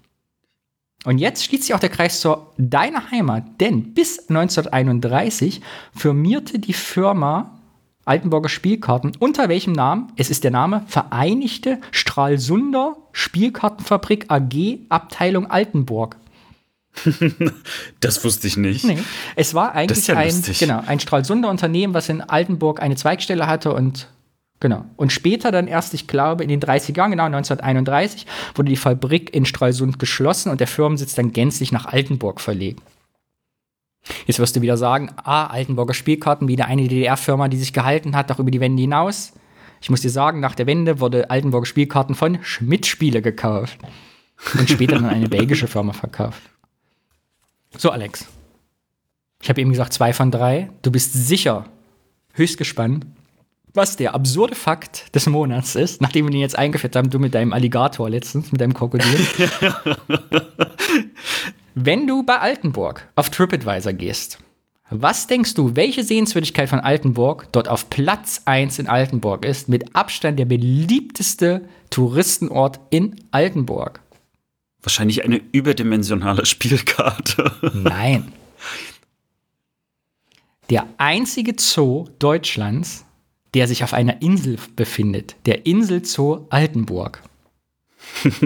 Und jetzt schließt sich auch der Kreis zu deiner Heimat, denn bis 1931 firmierte die Firma Altenburger Spielkarten. Unter welchem Namen? Es ist der Name Vereinigte Stralsunder Spielkartenfabrik AG Abteilung Altenburg. das wusste ich nicht. Nee. Es war eigentlich ja ein, genau, ein Stralsunder Unternehmen, was in Altenburg eine Zweigstelle hatte und genau. Und später dann erst, ich glaube, in den 30er Jahren, genau 1931, wurde die Fabrik in Stralsund geschlossen und der Firmensitz dann gänzlich nach Altenburg verlegt. Jetzt wirst du wieder sagen, ah, Altenburger Spielkarten, wieder eine DDR-Firma, die sich gehalten hat, auch über die Wende hinaus. Ich muss dir sagen, nach der Wende wurde Altenburger Spielkarten von Schmidt Spiele gekauft. Und später dann eine belgische Firma verkauft. So, Alex. Ich habe eben gesagt, zwei von drei. Du bist sicher höchst gespannt, was der absurde Fakt des Monats ist, nachdem wir ihn jetzt eingeführt haben, du mit deinem Alligator letztens, mit deinem Krokodil. Wenn du bei Altenburg auf TripAdvisor gehst, was denkst du, welche Sehenswürdigkeit von Altenburg dort auf Platz 1 in Altenburg ist, mit Abstand der beliebteste Touristenort in Altenburg? Wahrscheinlich eine überdimensionale Spielkarte. Nein. Der einzige Zoo Deutschlands, der sich auf einer Insel befindet, der Inselzoo Altenburg.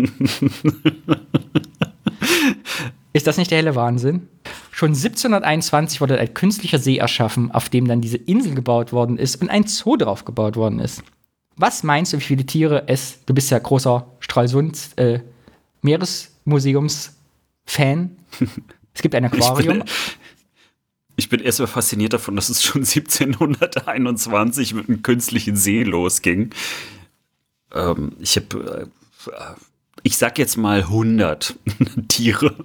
Ist das nicht der helle Wahnsinn? Schon 1721 wurde ein künstlicher See erschaffen, auf dem dann diese Insel gebaut worden ist und ein Zoo drauf gebaut worden ist. Was meinst du, wie viele Tiere es, du bist ja großer Stralsund äh, Meeresmuseums-Fan. Es gibt ein Aquarium. Ich bin, erstmal fasziniert davon, dass es schon 1721 mit einem künstlichen See losging. Ähm, ich habe, äh, ich sag jetzt mal 100 Tiere.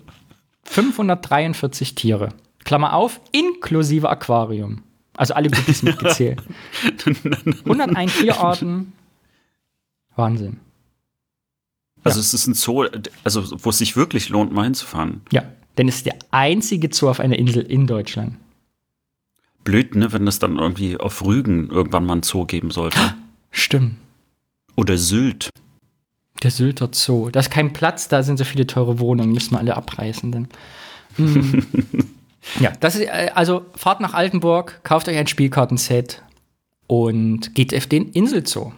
543 Tiere. Klammer auf, inklusive Aquarium. Also alle Guppies mitgezählt. 101 Tierarten. Wahnsinn. Also ja. es ist ein Zoo, also wo es sich wirklich lohnt, mal hinzufahren. Ja, denn es ist der einzige Zoo auf einer Insel in Deutschland. Blöd, ne, wenn es dann irgendwie auf Rügen irgendwann mal ein Zoo geben sollte. Stimmt. Oder Sylt. Der Sylter Zoo. Da ist kein Platz, da sind so viele teure Wohnungen, müssen wir alle abreißen. Dann. Mm. ja, das ist, äh, also fahrt nach Altenburg, kauft euch ein Spielkartenset und geht auf den Inselzoo.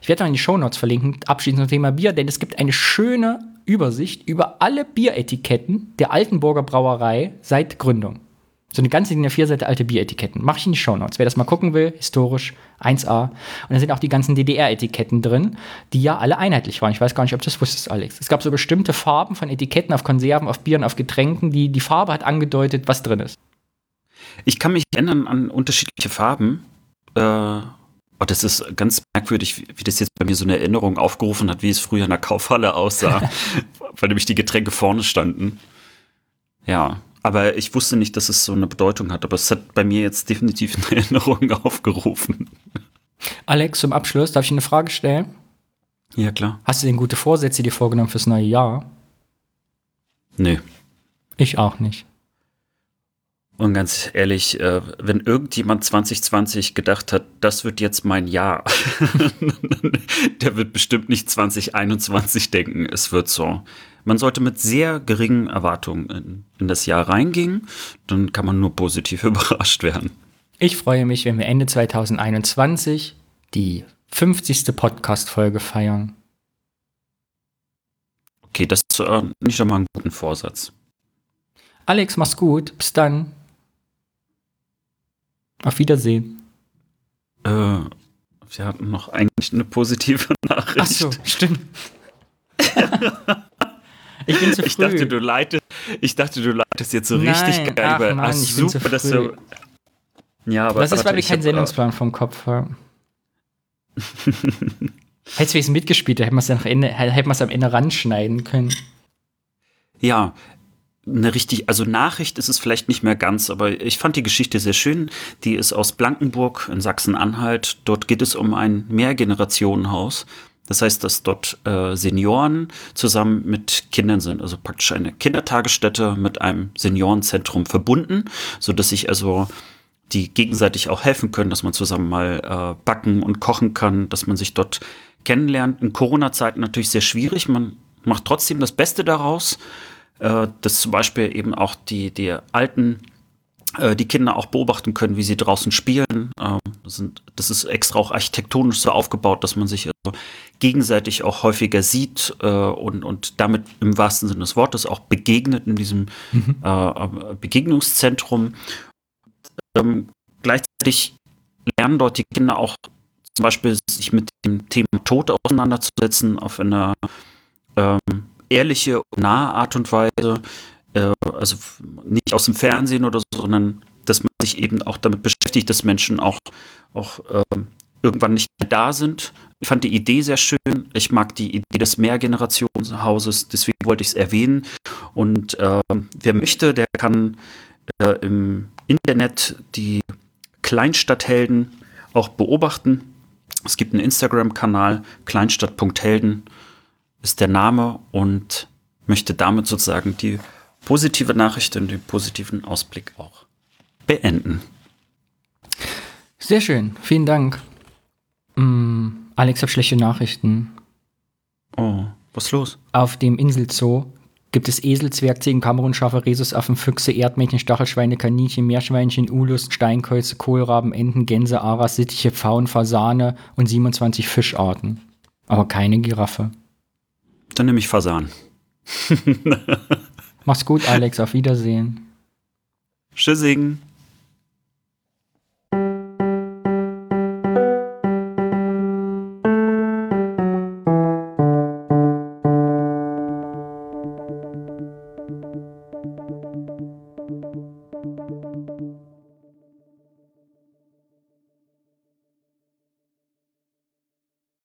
Ich werde noch in die Shownotes verlinken, abschließend zum Thema Bier, denn es gibt eine schöne Übersicht über alle Bieretiketten der Altenburger Brauerei seit Gründung. So eine ganze DIN A4-Seite alte Bieretiketten. Mache ich in die Shownotes. Wer das mal gucken will, historisch 1A. Und da sind auch die ganzen DDR-Etiketten drin, die ja alle einheitlich waren. Ich weiß gar nicht, ob du das wusstest, Alex. Es gab so bestimmte Farben von Etiketten auf Konserven, auf Bieren, auf Getränken, die die Farbe hat angedeutet, was drin ist. Ich kann mich erinnern an unterschiedliche Farben. Äh, oh, das ist ganz merkwürdig, wie, wie das jetzt bei mir so eine Erinnerung aufgerufen hat, wie es früher in der Kaufhalle aussah, weil nämlich die Getränke vorne standen. Ja, aber ich wusste nicht, dass es so eine Bedeutung hat. Aber es hat bei mir jetzt definitiv eine Erinnerung aufgerufen. Alex, zum Abschluss, darf ich eine Frage stellen? Ja, klar. Hast du denn gute Vorsätze dir vorgenommen fürs neue Jahr? Nee. Ich auch nicht. Und ganz ehrlich, äh, wenn irgendjemand 2020 gedacht hat, das wird jetzt mein Jahr, der wird bestimmt nicht 2021 denken, es wird so. Man sollte mit sehr geringen Erwartungen in, in das Jahr reingehen, dann kann man nur positiv überrascht werden. Ich freue mich, wenn wir Ende 2021 die 50. Podcast-Folge feiern. Okay, das ist äh, nicht einmal ein guter Vorsatz. Alex, mach's gut. Bis dann. Auf Wiedersehen. Äh, wir hatten noch eigentlich eine positive Nachricht. Ach so, stimmt. Ich bin zu früh. Ich dachte, du leitest, ich dachte, du leitest jetzt so Nein, richtig geil. Ach, Mann, ich super, bin zu dass du. Ja, aber. Das ist, weil wir keinen Sendungsplan vom Kopf haben. Hättest du es mitgespielt, da hätten wir es am Ende ranschneiden können. Ja, eine richtig, also Nachricht ist es vielleicht nicht mehr ganz, aber ich fand die Geschichte sehr schön. Die ist aus Blankenburg in Sachsen-Anhalt. Dort geht es um ein Mehrgenerationenhaus. Das heißt, dass dort äh, Senioren zusammen mit Kindern sind, also praktisch eine Kindertagesstätte mit einem Seniorenzentrum verbunden, so dass sich also die gegenseitig auch helfen können, dass man zusammen mal äh, backen und kochen kann, dass man sich dort kennenlernt. In Corona-Zeiten natürlich sehr schwierig. Man macht trotzdem das Beste daraus, äh, dass zum Beispiel eben auch die, die alten äh, die Kinder auch beobachten können, wie sie draußen spielen. Ähm, das, ist extra auch architektonisch so aufgebaut, dass man sich also gegenseitig auch häufiger sieht äh, und, und damit im wahrsten Sinne des Wortes auch begegnet in diesem mhm. Begegnungszentrum. Ähm, gleichzeitig lernen dort die Kinder auch zum Beispiel sich mit dem Thema Tod auseinanderzusetzen auf eine ähm, ehrliche nahe Art und Weise äh, also nicht aus dem Fernsehen oder so, sondern dass man sich eben auch damit beschäftigt, dass Menschen auch, auch äh, irgendwann nicht mehr da sind. Ich fand die Idee sehr schön. Ich mag die Idee des Mehrgenerationenhauses, deswegen wollte ich es erwähnen. Und äh, wer möchte, der kann äh, im Internet die Kleinstadthelden auch beobachten. Es gibt einen Instagram-Kanal, kleinstadt.helden ist der Name und möchte damit sozusagen die positive Nachricht und den positiven Ausblick auch beenden. Sehr schön, vielen Dank. Mm, Alex hat schlechte Nachrichten. Oh, was ist los? Auf dem Inselzoo gibt es Esel, Zwergziegen, Kamerunschafe, Rhesusaffen, Füchse, Erdmännchen, Stachelschweine, Kaninchen, Meerschweinchen, Ulus, Steinkäuze, Kohlraben, Enten, Gänse, Aras, Sittiche, Pfauen, Fasane und 27 Fischarten. Aber keine Giraffe. Dann nehme ich Fasan. Mach's gut, Alex. Auf Wiedersehen. Tschüssing.